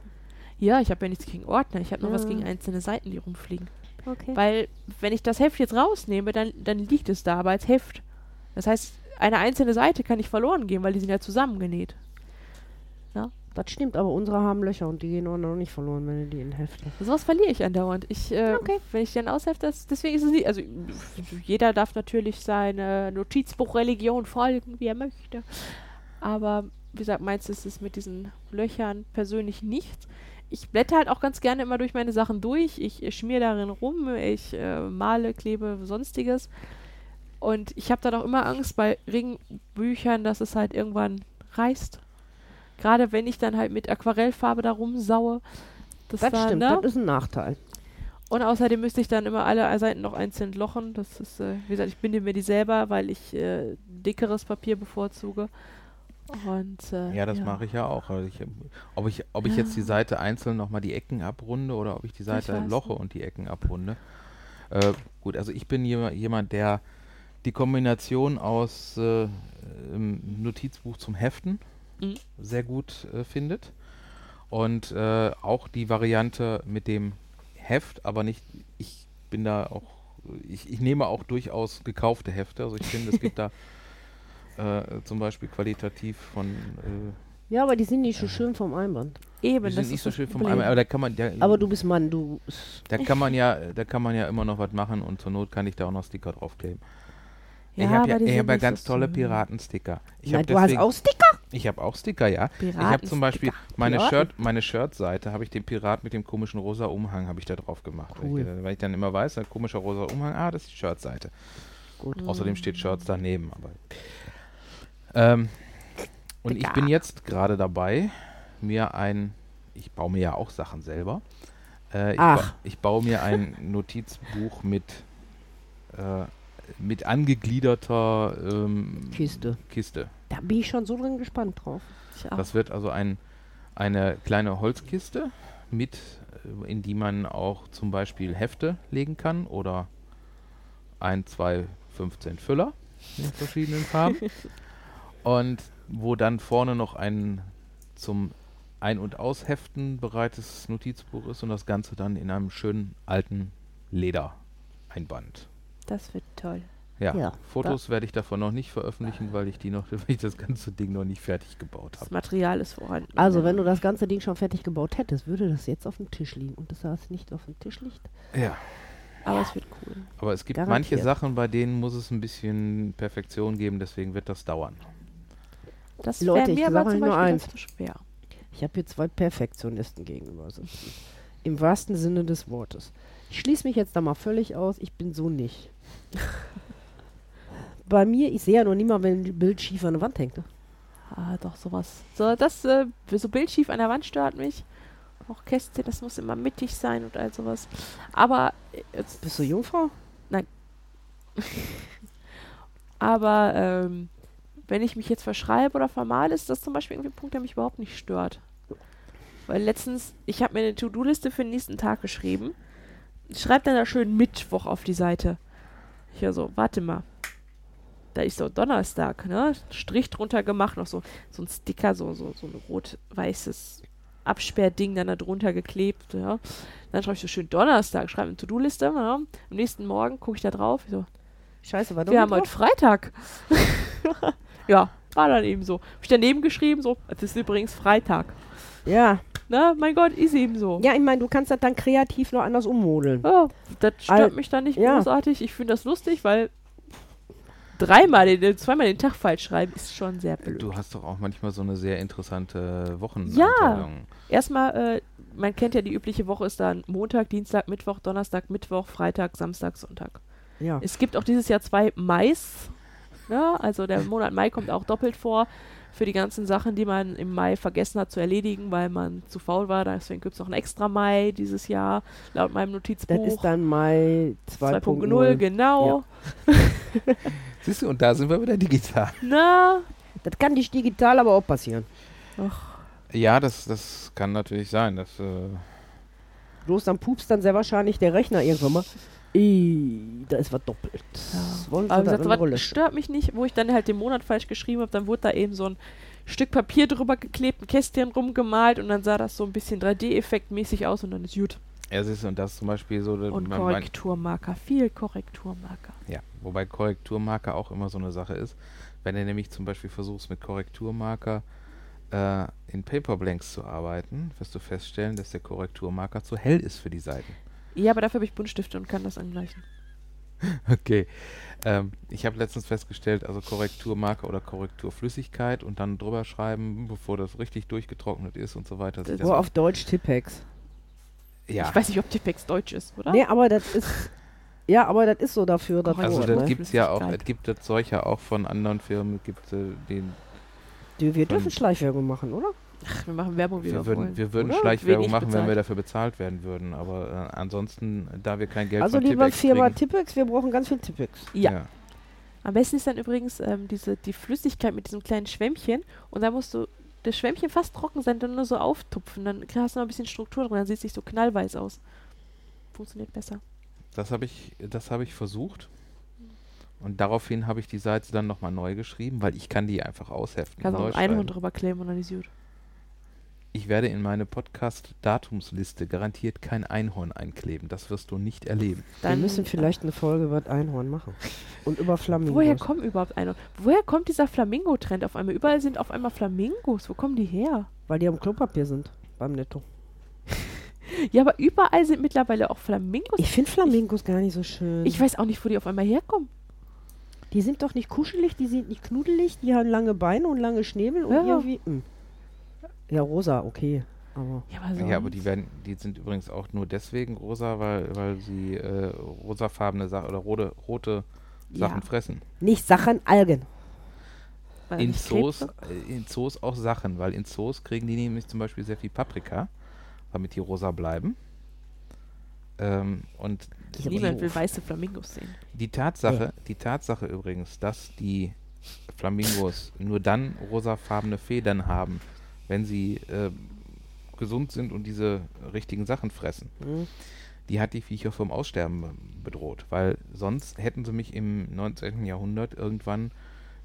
Ja, ich habe ja nichts gegen Ordner. Ich habe nur was Ja. gegen einzelne Seiten, die rumfliegen. Okay. Weil, wenn ich das Heft jetzt rausnehme, dann, dann liegt es da, aber als Heft. Das heißt, eine einzelne Seite kann nicht verloren gehen, weil die sind ja zusammengenäht. Das stimmt, aber unsere haben Löcher und die gehen auch noch nicht verloren, wenn du die in Hefte. Sowas verliere ich andauernd. Ich, äh, Okay. Wenn ich dann aushefte, deswegen ist es nicht. Also, jeder darf natürlich seine Notizbuchreligion folgen, wie er möchte. Aber, wie gesagt, meins ist es mit diesen Löchern persönlich nichts. Ich blätter halt auch ganz gerne immer durch meine Sachen durch. Ich, schmier darin rum, ich äh, male, klebe, sonstiges. Und ich habe dann auch immer Angst bei Ringbüchern, dass es halt irgendwann reißt. Gerade wenn ich dann halt mit Aquarellfarbe da rumsaue. Das, Das da, stimmt, ne? das ist ein Nachteil. Und außerdem müsste ich dann immer alle Seiten noch einzeln lochen. Das ist, äh, wie gesagt, ich binde mir die selber, weil ich äh, dickeres Papier bevorzuge. Und äh, Ja, das mache ich ja auch. Also ich, ob ich, ob ich jetzt die Seite einzeln nochmal die Ecken abrunde oder ob ich die Seite weiß loche nicht. und die Ecken abrunde. Äh, gut, also ich bin jema- jemand, der die Kombination aus äh, Notizbuch zum Heften Mhm. sehr gut äh, findet. Und äh, auch die Variante mit dem Heft, aber nicht, ich bin da auch, ich, ich nehme auch durchaus gekaufte Hefte. Also ich finde, es gibt da äh, zum Beispiel qualitativ von äh, Ja, aber die sind nicht so schön vom Einband. Eben, die das sind nicht ist so schön vom. Eimer, aber da kann man, ja, Aber du bist Mann, du. da kann man ja, da kann man ja immer noch was machen und zur Not kann ich da auch noch Sticker draufkleben. Ja, ich habe ja, ich hab ja ganz so tolle. Piratensticker. Ich Na, habe du hast auch Sticker? ich habe auch Sticker, ja. Ich habe zum Beispiel meine Piraten? Shirt, meine Shirt-Seite habe ich den Pirat mit dem komischen rosa Umhang habe ich da drauf gemacht, weil, Cool. ich, äh, weil ich dann immer weiß, ein komischer rosa Umhang, ah, das ist die Shirt-Seite. Gut. Außerdem steht Shirts daneben. Aber ähm, und ich bin jetzt gerade dabei, mir ein, ich baue mir ja auch Sachen selber. Äh, ich, ba ich baue mir ein Notizbuch mit äh, mit angegliederter ähm, Kiste. Kiste. Da bin ich schon so drin gespannt drauf. Das wird also ein, eine kleine Holzkiste mit, äh, in die man auch zum Beispiel Hefte legen kann oder ein, zwei, 15 Füller in verschiedenen Farben. Und wo dann vorne noch ein zum Ein- und Ausheften bereites Notizbuch ist und das Ganze dann in einem schönen alten Ledereinband. Das wird toll. Ja, Ja, Fotos werde ich davon noch nicht veröffentlichen, weil ich die noch, weil ich das ganze Ding noch nicht fertig gebaut Das habe. Material ist vorhanden. Also, wenn du das ganze Ding schon fertig gebaut hättest, würde das jetzt auf dem Tisch liegen. Und das das nicht auf dem Tisch liegt? Ja. Aber es wird cool. Aber es gibt Garantiert. manche Sachen, bei denen muss es ein bisschen Perfektion geben, deswegen wird das dauern. Das Leute, wäre ich mir aber zum nur Beispiel eins. zu schwer. Ich habe hier zwei Perfektionisten gegenüber sitzen. Im wahrsten Sinne des Wortes. Ich schließe mich jetzt da mal völlig aus. Ich bin so nicht. Bei mir, ich sehe ja noch nie mal, wenn ein Bild schief an der Wand hängt. ne? Ah, doch, sowas. So, das, äh, so bildschief an der Wand stört mich. Auch Kästchen, das muss immer mittig sein und all sowas. Aber, äh, jetzt, Bist du Jungfrau? aber, ähm, wenn ich mich jetzt verschreibe oder vermale, ist das zum Beispiel irgendwie ein Punkt, der mich überhaupt nicht stört. Weil letztens, ich habe mir eine To-Do-Liste für den nächsten Tag geschrieben. Ich schreibe dann da schön Mittwoch auf die Seite. Ich ja so, warte mal. Da ist so Donnerstag, ne? Strich drunter gemacht, noch so, so ein Sticker, so, so, so ein rot-weißes Absperrding dann da drunter geklebt, ja. Dann schreibe ich so schön Donnerstag, schreibe eine To-Do-Liste, ja. Am nächsten Morgen gucke ich da drauf, ich so, Scheiße, war doch wir haben heute? Freitag. ja, war dann eben so. Hab ich daneben geschrieben, so, es ist übrigens Freitag. Ja. Na, mein Gott, ist eben so. Ja, ich meine, du kannst das dann kreativ noch anders ummodeln. Ja, das stört Al- mich dann nicht ja. großartig. Ich finde das lustig, weil dreimal, den, zweimal den Tag falsch schreiben ist schon sehr blöd. Du hast doch auch manchmal so eine sehr interessante Ja. Wocheneinteilung. Erstmal, äh, man kennt ja die übliche Woche ist dann Montag, Dienstag, Mittwoch, Donnerstag, Mittwoch, Freitag, Samstag, Sonntag. Ja. Es gibt auch dieses Jahr zwei Mais. Ja, also der Monat Mai kommt auch doppelt vor für die ganzen Sachen, die man im Mai vergessen hat zu erledigen, weil man zu faul war. Deswegen gibt es noch einen extra Mai dieses Jahr, laut meinem Das Notizbuch. ist dann Mai 2.0, 2.0. genau. Siehst du, und da sind wir wieder digital. Na, Das kann nicht digital aber auch passieren. Ja, das, das kann natürlich sein. Dass, äh, Bloß dann pupst dann sehr wahrscheinlich der Rechner irgendwann mal. Da ist was doppelt. Wollen aber gesagt, Rolle was stört mich nicht, wo ich dann halt den Monat falsch geschrieben habe, dann wurde da eben so ein Stück Papier drüber geklebt, ein Kästchen rumgemalt und dann sah das so ein bisschen 3D-Effektmäßig aus und dann ist gut. ja, siehst du, und das ist zum Beispiel so. Und man- man- Korrekturmarker, viel Korrekturmarker. Ja, wobei Korrekturmarker auch immer so eine Sache ist. Wenn du nämlich zum Beispiel versuchst, mit Korrekturmarker äh, in Paperblanks zu arbeiten, wirst du feststellen, dass der Korrekturmarker zu hell ist für die Seiten. Ja, aber dafür habe ich Buntstifte und kann das angleichen. Okay. Ähm, ich habe letztens festgestellt, also Korrekturmarker oder Korrekturflüssigkeit und dann drüber schreiben, bevor das richtig durchgetrocknet ist und so weiter. das Nur auf Deutsch Tippex. ja, Ich weiß nicht, ob Tipex deutsch ist, oder? Nee, aber das ist. Ja, aber das ist so dafür. Das Also also das ne? gibt es ja auch, es gibt das ja auch von anderen Firmen, gibt äh, den Die, wir dürfen Schleichwerbung machen, oder? Ach, wir machen Werbung, wie wir, Wir würden, wollen. wir würden oder? Schleichwerbung Wenig machen, wenn wir bezahlt. dafür bezahlt werden würden. Aber äh, ansonsten, da wir kein Geld also von lieber Tippex Firma kriegen, Tippex, wir brauchen ganz viel Tippex. Ja. Am besten ist dann übrigens ähm, diese, die Flüssigkeit mit diesem kleinen Schwämmchen und da musst du das Schwämmchen fast trocken sein, dann nur so auftupfen. Dann hast du noch ein bisschen Struktur drin, dann sieht es nicht so knallweiß aus. Funktioniert besser. Das habe ich, das habe ich versucht. Und daraufhin habe ich die Seite dann nochmal neu geschrieben, weil ich kann die einfach ausheften. Kannst auch ein Einhorn schreiben. drüber kleben und dann ist gut. Ich werde in meine Podcast-Datumsliste garantiert kein Einhorn einkleben. Das wirst du nicht erleben. wir Dann, müssen vielleicht eine Folge über Einhorn machen. Und über Flamingos. Woher kommen überhaupt Einhorn? Woher kommt dieser Flamingo-Trend auf einmal? Überall sind auf einmal Flamingos. Wo kommen die her? Weil die am Klopapier sind. Beim Netto. Ja, aber überall sind mittlerweile auch Flamingos. Ich finde Flamingos gar nicht so schön. Ich weiß auch nicht, wo die auf einmal herkommen. die sind doch nicht kuschelig, die sind nicht knuddelig, die haben lange Beine und lange Schnäbel und Ja. irgendwie. mh. Ja, rosa, okay. Aber Ja, aber, Ja, aber die werden, die sind übrigens auch nur deswegen rosa, weil, weil sie äh, rosafarbene Sachen oder rote, rote Sachen Ja. fressen. nicht Sachen, Algen. Weil In Zoos, äh, in Zoos auch Sachen, weil in Zoos kriegen die nämlich zum Beispiel sehr viel Paprika, damit die rosa bleiben. Ähm, und Niemand will doof. weiße Flamingos sehen. die Tatsache, die Tatsache übrigens, dass die Flamingos nur dann rosafarbene Federn haben, wenn sie äh, gesund sind und diese richtigen Sachen fressen, Mhm. die hat die Viecher vom Aussterben be- bedroht, weil sonst hätten sie mich im 19. Jahrhundert irgendwann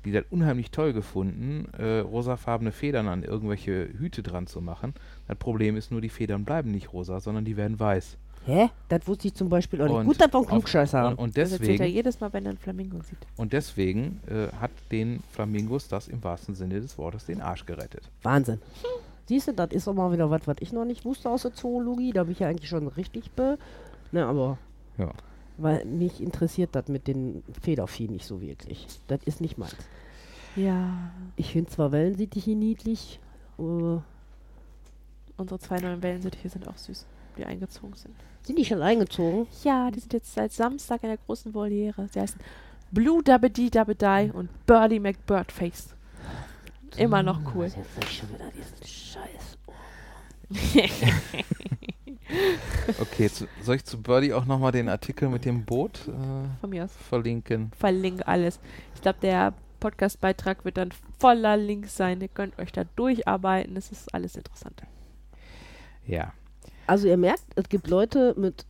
die das unheimlich toll gefunden, äh, rosafarbene Federn an irgendwelche Hüte dran zu machen. Das Problem ist nur, die Federn bleiben nicht rosa, sondern die werden weiß. Hä? Das wusste ich zum Beispiel auch nicht. Und Gut, dass wir einen auf- Klugscheißer Und, haben. und Das erzählt er deswegen, jedes Mal, wenn er einen Flamingo sieht. und deswegen äh, hat den Flamingos das im wahrsten Sinne des Wortes den Arsch gerettet. Wahnsinn. Siehst du, das ist auch mal wieder was, was ich noch nicht wusste aus der Zoologie. Da bin ich ja eigentlich schon richtig be. Ne, aber. Ja. Weil mich interessiert das mit den Federvieh nicht so wirklich. Das ist nicht meins. Ja, Ich finde zwar Wellensittiche niedlich, äh, unsere zwei neuen Wellensittiche sind auch süß, die eingezogen sind. Sind die schon eingezogen? Ja, die sind jetzt seit Samstag in der großen Voliere. Sie heißen Blue Dabbedy Dabbedy und Birdie McBirdface. Immer noch cool. Jetzt sag ich schon wieder diesen Scheiß. Okay, zu, soll ich zu Birdie auch nochmal den Artikel mit dem Boot äh, Von mir aus. verlinken? Verlinke alles. Ich glaube, der Podcast-Beitrag wird dann voller Links sein. Ihr könnt euch da durcharbeiten. Es ist alles interessant. Ja. Also ihr merkt, es gibt Leute mit,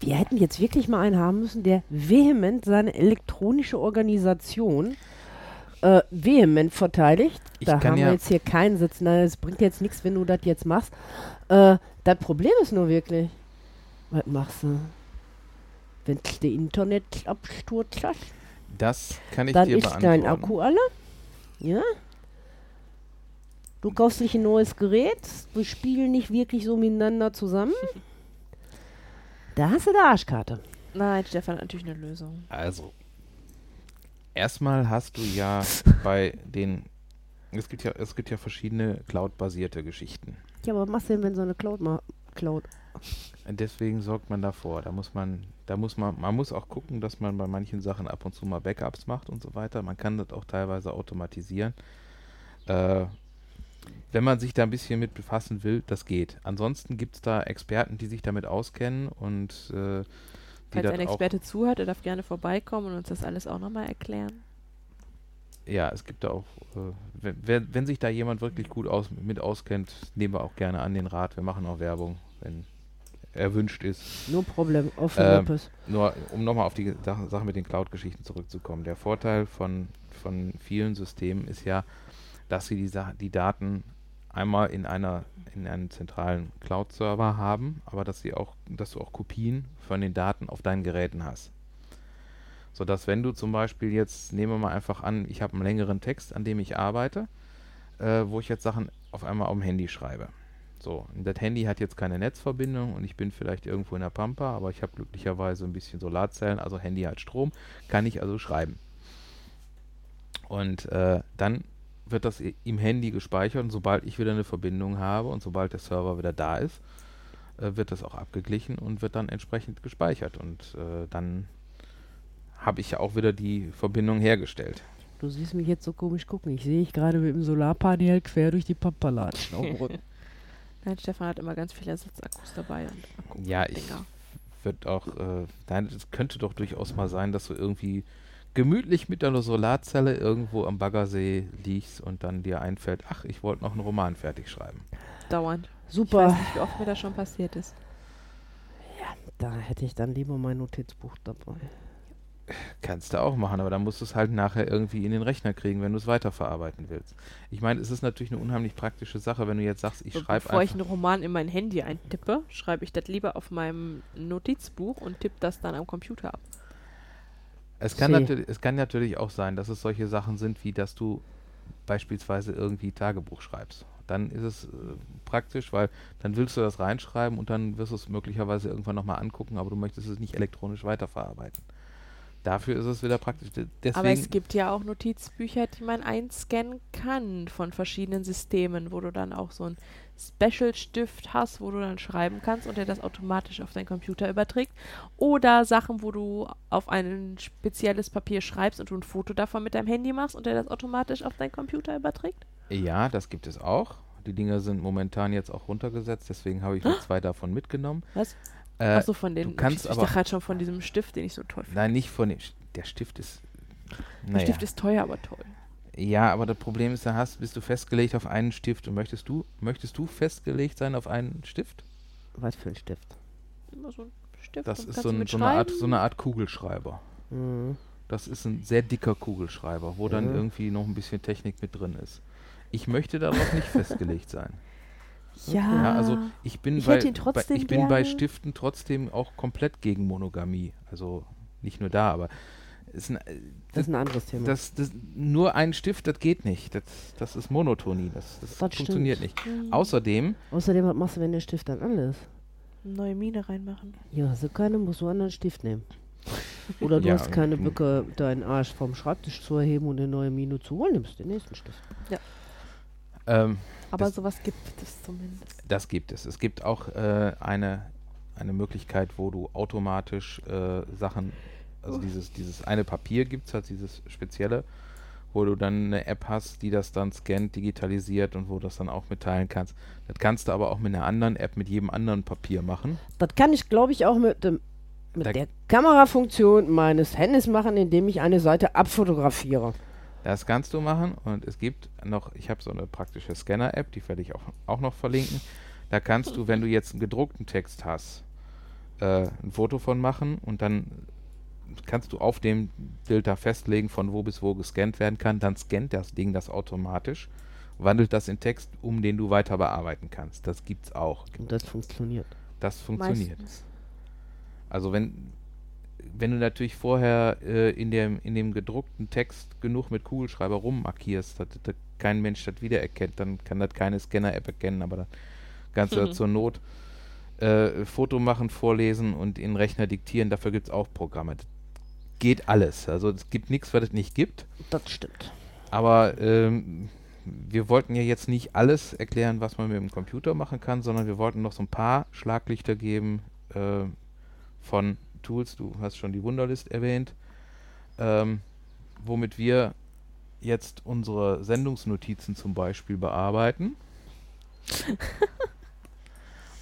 wir hätten jetzt wirklich mal einen haben müssen, der vehement seine elektronische Organisation äh, vehement verteidigt. Ich da haben ja- wir jetzt hier keinen sitzen. Na, Es bringt jetzt nichts, wenn du das jetzt machst. Äh, das Problem ist nur wirklich, was machst du? Wenn der Internetabsturz hast, Das kann ich dann dir ist dein Akku alle. Ja? Du kaufst dich ein neues Gerät, wir spielen nicht wirklich so miteinander zusammen. Da hast du die Arschkarte. Nein, Stefan hat natürlich eine Lösung. Also, erstmal hast du ja bei den, es gibt ja, es gibt ja verschiedene Cloud-basierte Geschichten. Ja, aber was machst du denn, wenn so eine Cloud mal Cloud? Deswegen sorgt man davor. Da muss man, da muss man, man muss auch gucken, dass man bei manchen Sachen ab und zu mal Backups macht und so weiter. Man kann das auch teilweise automatisieren. Äh, wenn man sich da ein bisschen mit befassen will, das geht. Ansonsten gibt es da Experten, die sich damit auskennen und äh, die Falls ein auch Experte zuhört, der darf gerne vorbeikommen und uns das alles auch nochmal erklären. Ja, es gibt da auch, äh, wenn, wenn, sich da jemand wirklich gut aus, mit auskennt, nehmen wir auch gerne an den Rat. Wir machen auch Werbung, wenn erwünscht ist. No problem, auf Ähm. Nur um nochmal auf die Sache, Sache mit den Cloud-Geschichten zurückzukommen. Der Vorteil von, von vielen Systemen ist ja, dass sie die, die Daten einmal in einer in einem zentralen Cloud-Server haben, aber dass sie auch, dass du auch Kopien von den Daten auf deinen Geräten hast. Sodass wenn du zum Beispiel jetzt, nehmen wir mal einfach an, ich habe einen längeren Text, an dem ich arbeite, äh, wo ich jetzt Sachen auf einmal auf dem Handy schreibe. So, das Handy hat jetzt keine Netzverbindung und ich bin vielleicht irgendwo in der Pampa, aber ich habe glücklicherweise ein bisschen Solarzellen, also Handy hat Strom, kann ich also schreiben. Und äh, dann wird das im Handy gespeichert und sobald ich wieder eine Verbindung habe und sobald der Server wieder da ist, äh, wird das auch abgeglichen und wird dann entsprechend gespeichert und äh, dann habe ich ja auch wieder die Verbindung hergestellt. Du siehst mich jetzt so komisch gucken. Ich sehe dich gerade mit dem Solarpanel quer durch die Pampa latschen auf dem Rücken. Nein, Stefan hat immer ganz viele Ersatzakkus dabei. Und Akku Ja, ich Dinger. wird auch, äh, nein, es könnte doch durchaus mal sein, dass du irgendwie gemütlich mit deiner Solarzelle irgendwo am Baggersee liegst und dann dir einfällt, ach, ich wollte noch einen Roman fertig schreiben. Dauernd. Ich Super. weiß nicht, wie oft mir das schon passiert ist. Da hätte ich dann lieber mein Notizbuch dabei. Kannst du auch machen, aber dann musst du es halt nachher irgendwie in den Rechner kriegen, wenn du es weiterverarbeiten willst. Ich meine, es ist natürlich eine unheimlich praktische Sache, wenn du jetzt sagst, ich schreibe Bevor ich einfach. einen Roman in mein Handy eintippe, schreibe ich das lieber auf meinem Notizbuch und tippe das dann am Computer ab. Es kann, natürlich, es kann natürlich auch sein, dass es solche Sachen sind, wie dass du beispielsweise irgendwie Tagebuch schreibst. Dann ist es äh, praktisch, weil dann willst du das reinschreiben und dann wirst du es möglicherweise irgendwann nochmal angucken, aber du möchtest es nicht elektronisch weiterverarbeiten. Dafür ist es wieder praktisch. De- Deswegen, Aber es gibt ja auch Notizbücher, die man einscannen kann von verschiedenen Systemen, wo du dann auch so einen Special-Stift hast, wo du dann schreiben kannst und der das automatisch auf deinen Computer überträgt. Oder Sachen, wo du auf ein spezielles Papier schreibst und du ein Foto davon mit deinem Handy machst und der das automatisch auf deinen Computer überträgt. ja, das gibt es auch. Die Dinger sind momentan jetzt auch runtergesetzt, deswegen habe ich mir zwei davon mitgenommen. Was? Äh, Achso, von den. du kannst ich aber- dachte gerade schon von diesem Stift, den ich so toll finde. Nein, nicht von dem. Der Stift ist. Der Naja. Stift ist teuer, aber toll. Ja, aber das Problem ist, da hast, bist du festgelegt auf einen Stift und möchtest du, möchtest du festgelegt sein auf einen Stift? Was für ein Stift. Immer so ein Stift. Das ist so, ein, so, eine Art, so eine Art Kugelschreiber. Mhm. Das ist ein sehr dicker Kugelschreiber, wo dann Ja. irgendwie noch ein bisschen Technik mit drin ist. Ich möchte darauf nicht festgelegt sein. Ja, Ja, also ich bin, Ich bei, bei, ich bin bei. Stiften trotzdem auch komplett gegen Monogamie. Also nicht nur da, aber ist ein, äh, Das ist ein anderes Thema. das, das, nur ein Stift, das geht nicht. Das, das ist Monotonie. Das, das, Das funktioniert stimmt. nicht. Hm, Außerdem, Außerdem, was machst du, wenn der Stift dann alle ist? neue Mine reinmachen. Ja, hast du keine, musst du einen anderen Stift nehmen. Oder du Ja, hast keine. Bücke, deinen Arsch vom Schreibtisch zu erheben und eine neue Mine zu holen, nimmst den nächsten Stift. ähm, Aber Das- sowas gibt es zumindest. das gibt es. Es gibt auch äh, eine, eine Möglichkeit, wo du automatisch äh, Sachen, also dieses, dieses eine Papier gibt es halt, dieses spezielle, wo du dann eine App hast, die das dann scannt, digitalisiert und wo du das dann auch mitteilen kannst. Das kannst du aber auch mit einer anderen App, mit jedem anderen Papier machen. Das kann ich, glaube ich, auch mit, dem, mit Da- der Kamerafunktion meines Handys machen, indem ich eine Seite abfotografiere. Das kannst du machen und es gibt noch, ich habe so eine praktische Scanner-App, die werde ich auch, auch noch verlinken. Da kannst du, wenn du jetzt einen gedruckten Text hast, äh, ein Foto von machen und dann kannst du auf dem da festlegen, von wo bis wo gescannt werden kann. Dann scannt das Ding das automatisch, wandelt das in Text um, den du weiter bearbeiten kannst. Das gibt's auch. Und das funktioniert. Das funktioniert. Meistens. Also wenn, wenn du natürlich vorher äh, in, dem, in dem gedruckten Text genug mit Kugelschreiber rummarkierst, dass, dass kein Mensch das wiedererkennt, dann kann das keine Scanner-App erkennen, aber dann kannst du Mhm. das zur Not äh, Foto machen, vorlesen und in den Rechner diktieren. Dafür gibt es auch Programme. Das geht alles. Also es gibt nichts, was es nicht gibt. Das stimmt. Aber ähm, wir wollten ja jetzt nicht alles erklären, was man mit dem Computer machen kann, sondern wir wollten noch so ein paar Schlaglichter geben äh, von Tools. Du hast schon die Wunderlist erwähnt, ähm, womit wir jetzt unsere Sendungsnotizen zum Beispiel bearbeiten.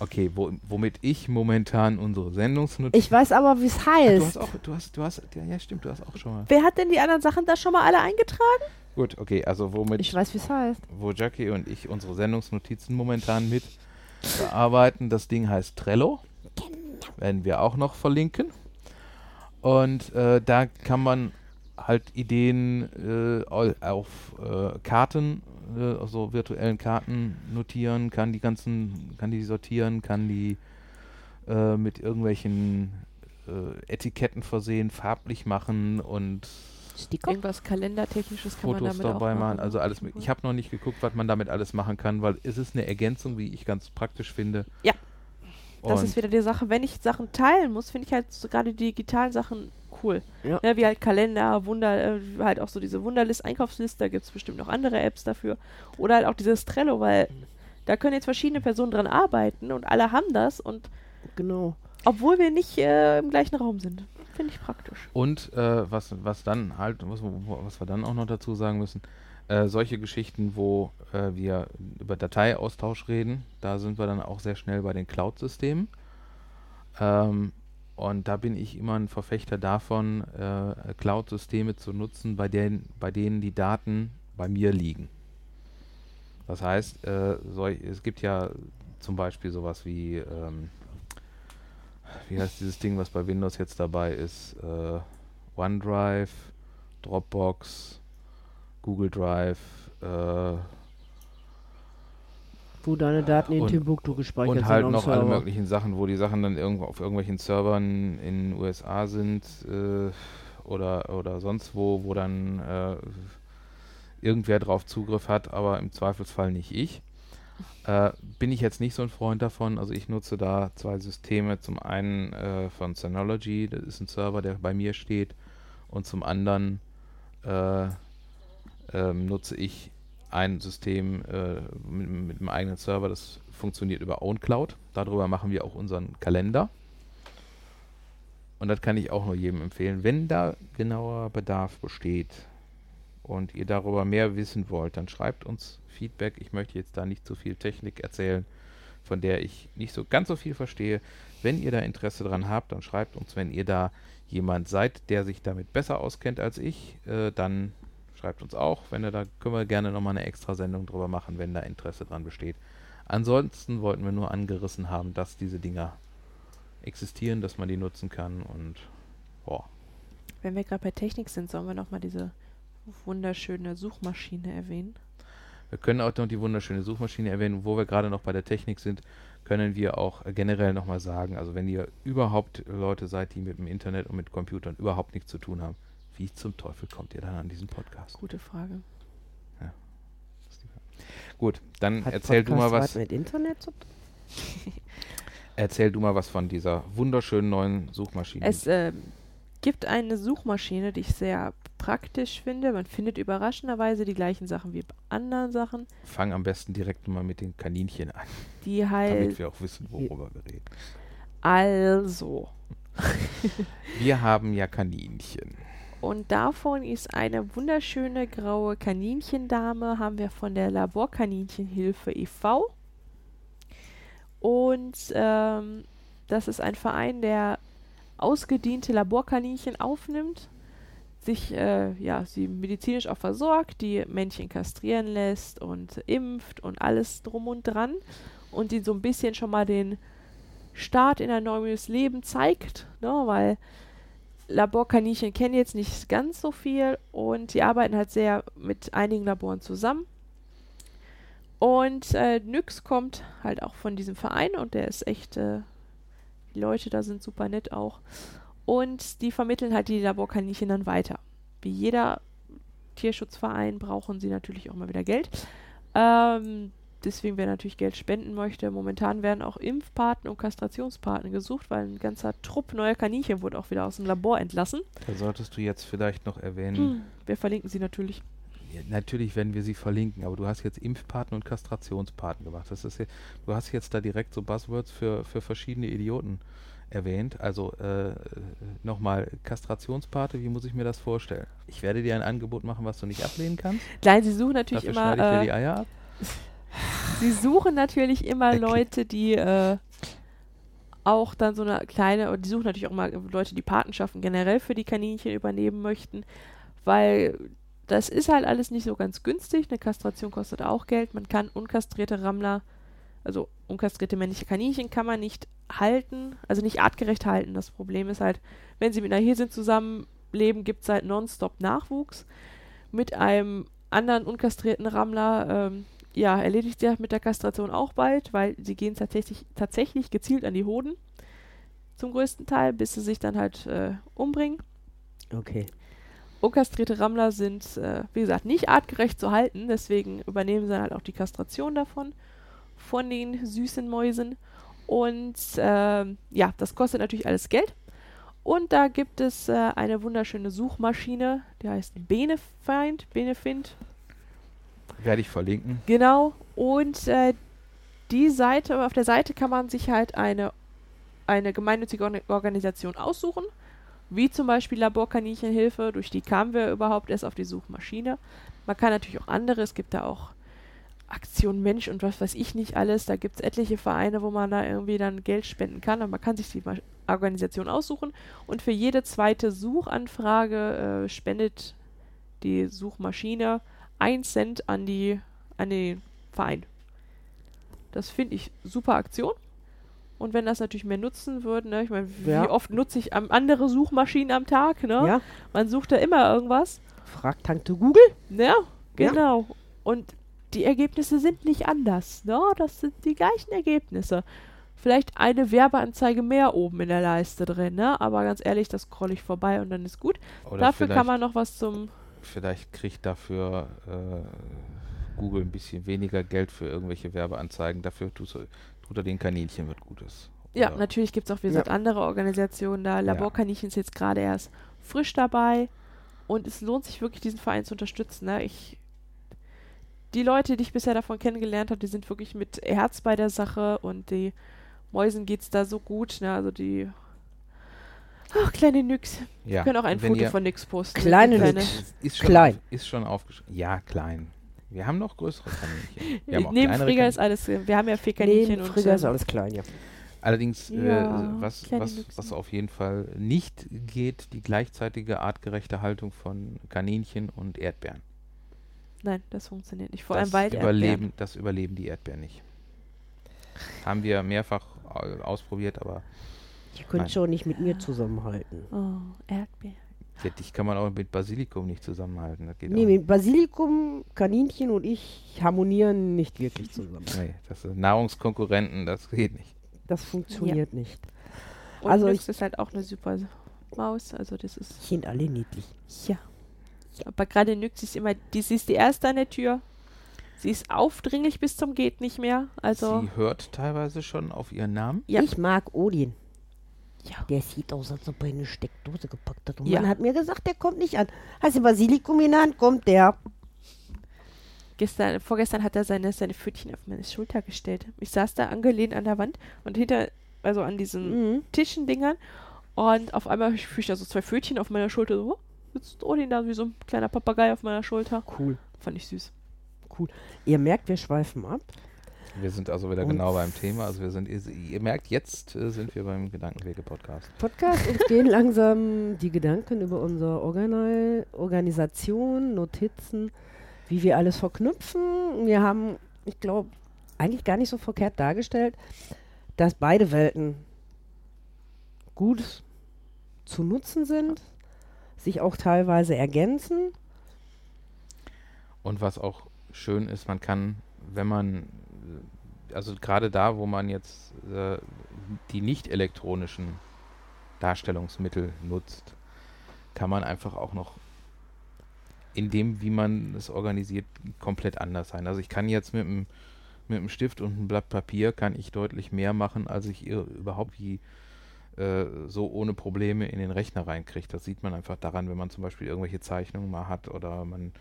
Okay, wo, womit ich momentan unsere Sendungsnotizen. Ich weiß aber, wie es Ah, du hast heißt. auch, du hast, du hast, ja, ja stimmt, du hast auch schon mal. Wer hat denn die anderen Sachen da schon mal alle eingetragen? Gut, okay, also womit Ich weiß, wie es heißt. wo Jackie und ich unsere Sendungsnotizen momentan mit bearbeiten. Das Ding heißt Trello. Werden wir auch noch verlinken. Und äh, da kann man halt Ideen äh, au- auf äh, Karten, äh, also virtuellen Karten notieren, kann die ganzen, kann die sortieren, kann die äh, mit irgendwelchen äh, Etiketten versehen, farblich machen und Sticker? Irgendwas kalendertechnisches kann man Fotos damit dabei auch machen. Also alles. mit-. Ich habe noch nicht geguckt, was man damit alles machen kann, weil es ist eine Ergänzung, wie ich ganz praktisch finde. Ja. Das Und ist wieder die Sache, wenn ich Sachen teilen muss, finde ich halt so gerade die digitalen Sachen cool. Ja. Ne, wie halt Kalender, Wunder, äh, halt auch so diese Wunderlist, Einkaufsliste, da gibt es bestimmt noch andere Apps dafür. Oder halt auch dieses Trello, weil da können jetzt verschiedene Personen dran arbeiten und alle haben das und Genau. obwohl wir nicht äh, im gleichen Raum sind. Finde ich praktisch. Und äh, was, was dann halt, was, was wir dann auch noch dazu sagen müssen, äh, solche Geschichten, wo äh, wir über Dateiaustausch reden, da sind wir dann auch sehr schnell bei den Cloud-Systemen. Ähm, und da bin ich immer ein Verfechter davon, äh, Cloud-Systeme zu nutzen, bei denen, bei denen die Daten bei mir liegen. Das heißt, äh, solch, es gibt ja zum Beispiel sowas wie, ähm, wie heißt dieses Ding, was bei Windows jetzt dabei ist? Äh, OneDrive, Dropbox, Google Drive äh, Wo deine Daten in Und- Timbuktu gespeichert und halt sind. noch am alle Server. möglichen Sachen, wo die Sachen dann irgendwo auf irgendwelchen Servern in den USA sind äh, oder, oder sonst wo, wo dann äh, irgendwer drauf Zugriff hat, aber im Zweifelsfall nicht ich. Äh, bin ich jetzt nicht so ein Freund davon. Also ich nutze da zwei Systeme. Zum einen äh, von Synology, das ist ein Server, der bei mir steht. Und zum anderen äh, ähm, nutze ich ein System äh, mit, mit einem eigenen Server, das funktioniert über OwnCloud. Darüber machen wir auch unseren Kalender. Und das kann ich auch nur jedem empfehlen. Wenn da genauer Bedarf besteht und ihr darüber mehr wissen wollt, dann schreibt uns Feedback. Ich möchte jetzt da nicht zu viel Technik erzählen, von der ich nicht so ganz so viel verstehe. Wenn ihr da Interesse dran habt, dann schreibt uns, wenn ihr da jemand seid, der sich damit besser auskennt als ich, äh, dann schreibt uns auch. Wenn ihr da können wir gerne nochmal eine extra Sendung drüber machen, wenn da Interesse dran besteht. Ansonsten wollten wir nur angerissen haben, dass diese Dinger existieren, dass man die nutzen kann und boah. Wenn wir gerade bei Technik sind, sollen wir nochmal diese wunderschöne Suchmaschine erwähnen. Wir können auch noch die wunderschöne Suchmaschine erwähnen. Wo wir gerade noch bei der Technik sind, können wir auch äh, generell nochmal sagen, also wenn ihr überhaupt Leute seid, die mit dem Internet und mit Computern überhaupt nichts zu tun haben, wie zum Teufel kommt ihr dann an diesen Podcast? Gute Frage. Gut, dann Hat erzähl du mal Podcast was. mit Internet zu tun? Erzähl du mal was von dieser wunderschönen neuen Suchmaschine. Es ähm, gibt eine Suchmaschine, die ich sehr praktisch finde. Man findet überraschenderweise die gleichen Sachen wie bei anderen Sachen. Fang am besten direkt mal mit den Kaninchen an, Die damit halt wir auch wissen, worüber wir reden. also. Wir haben ja Kaninchen. Und davon ist eine wunderschöne graue Kaninchendame, haben wir von der Laborkaninchenhilfe e.V. Und ähm, das ist ein Verein, der ausgediente Laborkaninchen aufnimmt, sich, äh, ja, sie medizinisch auch versorgt, die Männchen kastrieren lässt und impft und alles drum und dran und ihnen so ein bisschen schon mal den Start in ein neues Leben zeigt, ne, weil Laborkaninchen kennen jetzt nicht ganz so viel und die arbeiten halt sehr mit einigen Laboren zusammen. Und äh, Nyx kommt halt auch von diesem Verein und der ist echt, äh, die Leute da sind super nett auch. Und die vermitteln halt die Laborkaninchen dann weiter. Wie jeder Tierschutzverein brauchen sie natürlich auch mal wieder Geld. Ähm, deswegen, wer natürlich Geld spenden möchte, momentan werden auch Impfpaten und Kastrationspaten gesucht, weil ein ganzer Trupp neuer Kaninchen wurde auch wieder aus dem Labor entlassen. Da solltest du jetzt vielleicht noch erwähnen. Hm, wir verlinken sie natürlich. Natürlich werden wir sie verlinken, aber du hast jetzt Impfpaten und Kastrationspaten gemacht. Das ist ja, du hast jetzt da direkt so Buzzwords für, für verschiedene Idioten erwähnt. Also äh, nochmal Kastrationspate, wie muss ich mir das vorstellen? Ich werde dir ein Angebot machen, was du nicht ablehnen kannst. Nein, sie suchen natürlich Dafür immer. schneide ich dir Äh, die Eier ab. Sie suchen natürlich immer. Leute, die äh, auch dann so eine kleine, und die suchen natürlich auch immer Leute, die Patenschaften generell für die Kaninchen übernehmen möchten, weil das ist halt alles nicht so ganz günstig. Eine Kastration kostet auch Geld. Man kann unkastrierte Rammler, also unkastrierte männliche Kaninchen, kann man nicht halten, also nicht artgerecht halten. Das Problem ist halt, wenn sie mit einer Hirsin zusammenleben, gibt es halt nonstop Nachwuchs. Mit einem anderen unkastrierten Rammler ähm, ja, erledigt das mit der Kastration auch bald, weil sie gehen tatsächlich, tatsächlich gezielt an die Hoden. Zum größten Teil, bis sie sich dann halt äh, umbringen. Okay. Unkastrierte Rammler sind, äh, wie gesagt, nicht artgerecht zu halten, deswegen übernehmen sie dann halt auch die Kastration davon, von den süßen Mäusen. Und ähm, ja, das kostet natürlich alles Geld. Und da gibt es äh, eine wunderschöne Suchmaschine, die heißt Benefind, Benefind, Werde ich verlinken. Genau. Und äh, die Seite, auf der Seite kann man sich halt eine, eine gemeinnützige Orga- Organisation aussuchen, wie zum Beispiel Laborkaninchenhilfe, durch die kamen wir überhaupt erst auf die Suchmaschine. Man kann natürlich auch andere, es gibt da auch Aktion Mensch und was weiß ich nicht alles. Da gibt es etliche Vereine, wo man da irgendwie dann Geld spenden kann, aber man kann sich die Organisation aussuchen und für jede zweite Suchanfrage äh, spendet die Suchmaschine 1 Cent an die an den Verein. Das finde ich super Aktion. Und wenn das natürlich mehr nutzen würden, ne, ich meine, wie Ja. oft nutze ich am, andere Suchmaschinen am Tag, ne? Ja? Man sucht da immer irgendwas. Fragt Tante Google. Ja, genau. Und die Ergebnisse sind nicht anders, ne? Das sind die gleichen Ergebnisse. Vielleicht eine Werbeanzeige mehr oben in der Leiste drin, ne? Aber ganz ehrlich, das scroll ich vorbei und dann ist gut. Oder Dafür kann man noch was zum vielleicht kriegt dafür äh, Google ein bisschen weniger Geld für irgendwelche Werbeanzeigen. Dafür tut, tut er den Kaninchen was Gutes. Ja, Oder- natürlich gibt es auch, wie gesagt, andere Organisationen da. Laborkaninchen ist jetzt gerade erst frisch dabei. Und es lohnt sich wirklich, diesen Verein zu unterstützen. Ne? Ich, die Leute, die ich bisher davon kennengelernt habe, die sind wirklich mit Herz bei der Sache und die Mäusen geht es da so gut. Ne? Also die. Ach, kleine Nyx. Ja, Wir können auch ein wenn Foto von Nyx posten. Kleine Die Nyx. Ist schon Klein. Auf, ist schon aufgeschrieben. Ja, klein. Wir haben noch größere Kaninchen. Wir haben auch Neben Frigga Kaninchen. ist alles. Wir haben ja vier Kaninchen Neben und. Frigga ist alles klein, ja. Allerdings, Ja, äh, was, was, was auf jeden Fall nicht geht, die gleichzeitige artgerechte Haltung von Kaninchen und Erdbeeren. Nein, das funktioniert nicht. Vor das allem Wald überleben, Das überleben die Erdbeeren nicht. Haben wir mehrfach äh, ausprobiert, aber Die können Nein. schon nicht mit mir zusammenhalten. Oh, Erdbeeren. Ja, dich kann man auch mit Basilikum nicht zusammenhalten. Das geht Nee, mit Basilikum, Kaninchen und ich harmonieren nicht wirklich zusammen. Nee, das sind Nahrungskonkurrenten, das geht nicht. Das funktioniert nicht. Und Also Nyx ich- ist halt auch eine super Maus. Also das ist. Die sind alle niedlich. Ja. Aber gerade Nyx ist immer, die, sie ist die erste an der Tür. Sie ist aufdringlich bis zum geht nicht mehr. Also Sie hört teilweise schon auf ihren Namen. Ja. Ich mag Odin. Ja. Der sieht aus, als ob er eine Steckdose gepackt hat. Und Ja. man hat mir gesagt, der kommt nicht an. Hast du Basilikum in der Hand, kommt der. Gestern, vorgestern hat er seine, seine Pfötchen auf meine Schulter gestellt. Ich saß da angelehnt an der Wand und hinter, also an diesen Mhm. Tischendingern. Und auf einmal fühle ich da so zwei Pfötchen auf meiner Schulter. So, oh, sitzt Odin da wie so ein kleiner Papagei auf meiner Schulter. Cool. Fand ich süß. Ihr merkt, wir schweifen ab. Wir sind also wieder Und- genau beim Thema. Also wir sind, ihr, ihr merkt, jetzt äh, sind wir beim Gedankenwege-Podcast. Podcast. Uns gehen langsam die Gedanken über unsere Organal Organisation, Notizen, wie wir alles verknüpfen. Wir haben, ich glaube, eigentlich gar nicht so verkehrt dargestellt, dass beide Welten gut zu nutzen sind, sich auch teilweise ergänzen. Und was auch schön ist, man kann, wenn man, also gerade da, wo man jetzt äh, die nicht elektronischen Darstellungsmittel nutzt, kann man einfach auch noch in dem, wie man es organisiert, komplett anders sein. Also ich kann jetzt mit einem mit einem Stift und einem Blatt Papier kann ich deutlich mehr machen, als ich überhaupt wie äh, so ohne Probleme in den Rechner reinkriege. Das sieht man einfach daran, wenn man zum Beispiel irgendwelche Zeichnungen mal hat oder man,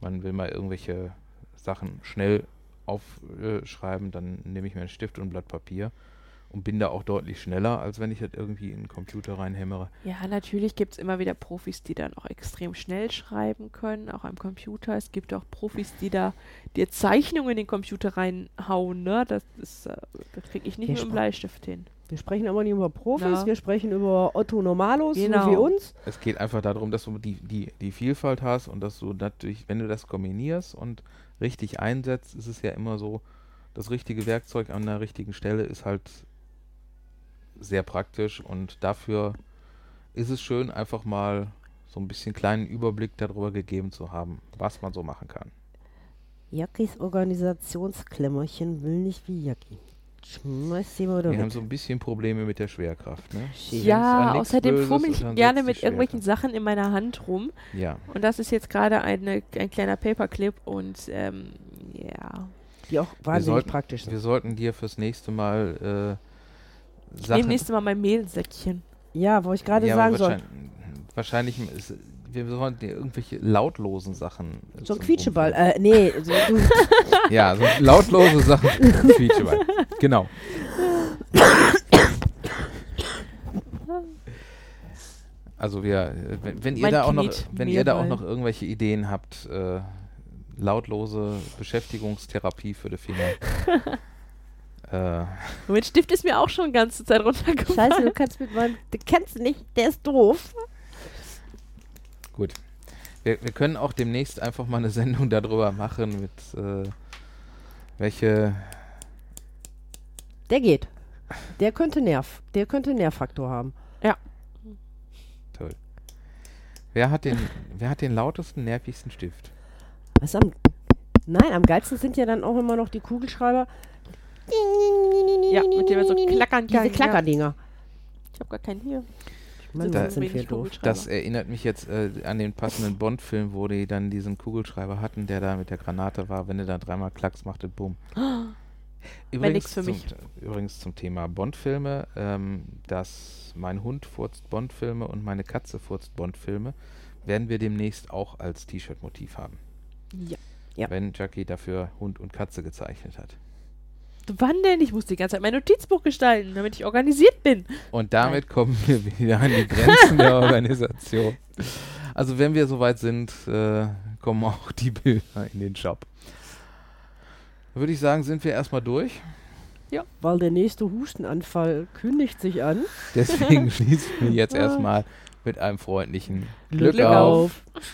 man will mal irgendwelche Sachen schnell aufschreiben, dann nehme ich mir einen Stift und ein Blatt Papier und bin da auch deutlich schneller, als wenn ich das irgendwie in den Computer reinhämmere. Ja, natürlich gibt es immer wieder Profis, die dann auch extrem schnell schreiben können, auch am Computer. Es gibt auch Profis, die da dir Zeichnungen in den Computer reinhauen, ne? Das ist, äh, das kriege ich nicht Wir mit dem Bleistift hin. Wir sprechen aber nicht über Profis, Ja. wir sprechen über Otto Normalos, Genau. so wie uns. Es geht einfach darum, dass du die, die, die Vielfalt hast und dass du natürlich, wenn du das kombinierst und richtig einsetzt, ist es ja immer so, das richtige Werkzeug an der richtigen Stelle ist halt sehr praktisch und dafür ist es schön, einfach mal so ein bisschen kleinen Überblick darüber gegeben zu haben, was man so machen kann. Jakis Organisationsklemmerchen will nicht wie Jacki. Wir haben so ein bisschen Probleme mit der Schwerkraft, ne? Ja, außerdem fummel ich gerne mit irgendwelchen. Sachen in meiner Hand rum. Ja, Und das ist jetzt gerade ein kleiner Paperclip und ähm, ja. Die auch wahnsinnig sollten- praktisch wir sind. sollten dir fürs nächste Mal äh, Ich nehme Sachen nächstes Mal mein Mehlsäckchen. Ja, wo ich gerade Ja, sagen soll. wahrscheinlich, wahrscheinlich ist, wir sollen dir irgendwelche lautlosen Sachen. äh, So ein Quietscheball. Äh, nee, so, du, Ja, so lautlose Sachen. Quietscheball. Genau. Also wir, äh, wenn, wenn ihr da auch noch, wenn ihr da auch noch irgendwelche Ideen habt, äh, lautlose Beschäftigungstherapie für die Finger. äh, Mein Stift ist mir auch schon die ganze Zeit runtergefallen. Scheiße, du kannst mit meinem. Du kennst ihn nicht, der ist doof. Gut. Wir, wir können auch demnächst einfach mal eine Sendung darüber machen, mit äh, welche. Der geht. Der könnte Nerv. Der könnte Nervfaktor haben. Toll. Wer hat den, wer hat den lautesten, nervigsten Stift? Was am. Nein, am geilsten sind ja dann auch immer noch die Kugelschreiber. Ja, mit dem so klackern Diese kann. Ja. Klackerdinger. Ich habe gar keinen hier. Mann, Da- sind wir doof. Das erinnert mich jetzt äh, an den passenden Bond-Film, wo die dann diesen Kugelschreiber hatten, der da mit der Granate war. Wenn du da dreimal Klacks machte, bumm. für zum, übrigens zum Thema Bond-Filme, ähm, dass mein Hund furzt Bond-Filme und meine Katze furzt Bond-Filme, werden wir demnächst auch als T-Shirt-Motiv haben. Ja. Ja. Wenn Jackie dafür Hund und Katze gezeichnet hat. Wann denn? Ich muss die ganze Zeit mein Notizbuch gestalten, damit ich organisiert bin. Und damit kommen wir wieder an die Grenzen der Organisation. Also wenn wir soweit sind, äh, kommen auch die Bilder in den Shop. Würde ich sagen, sind wir erstmal durch. Weil der nächste Hustenanfall kündigt sich an. Deswegen schließen wir jetzt erstmal mit einem freundlichen Glück Glück, auf. auf.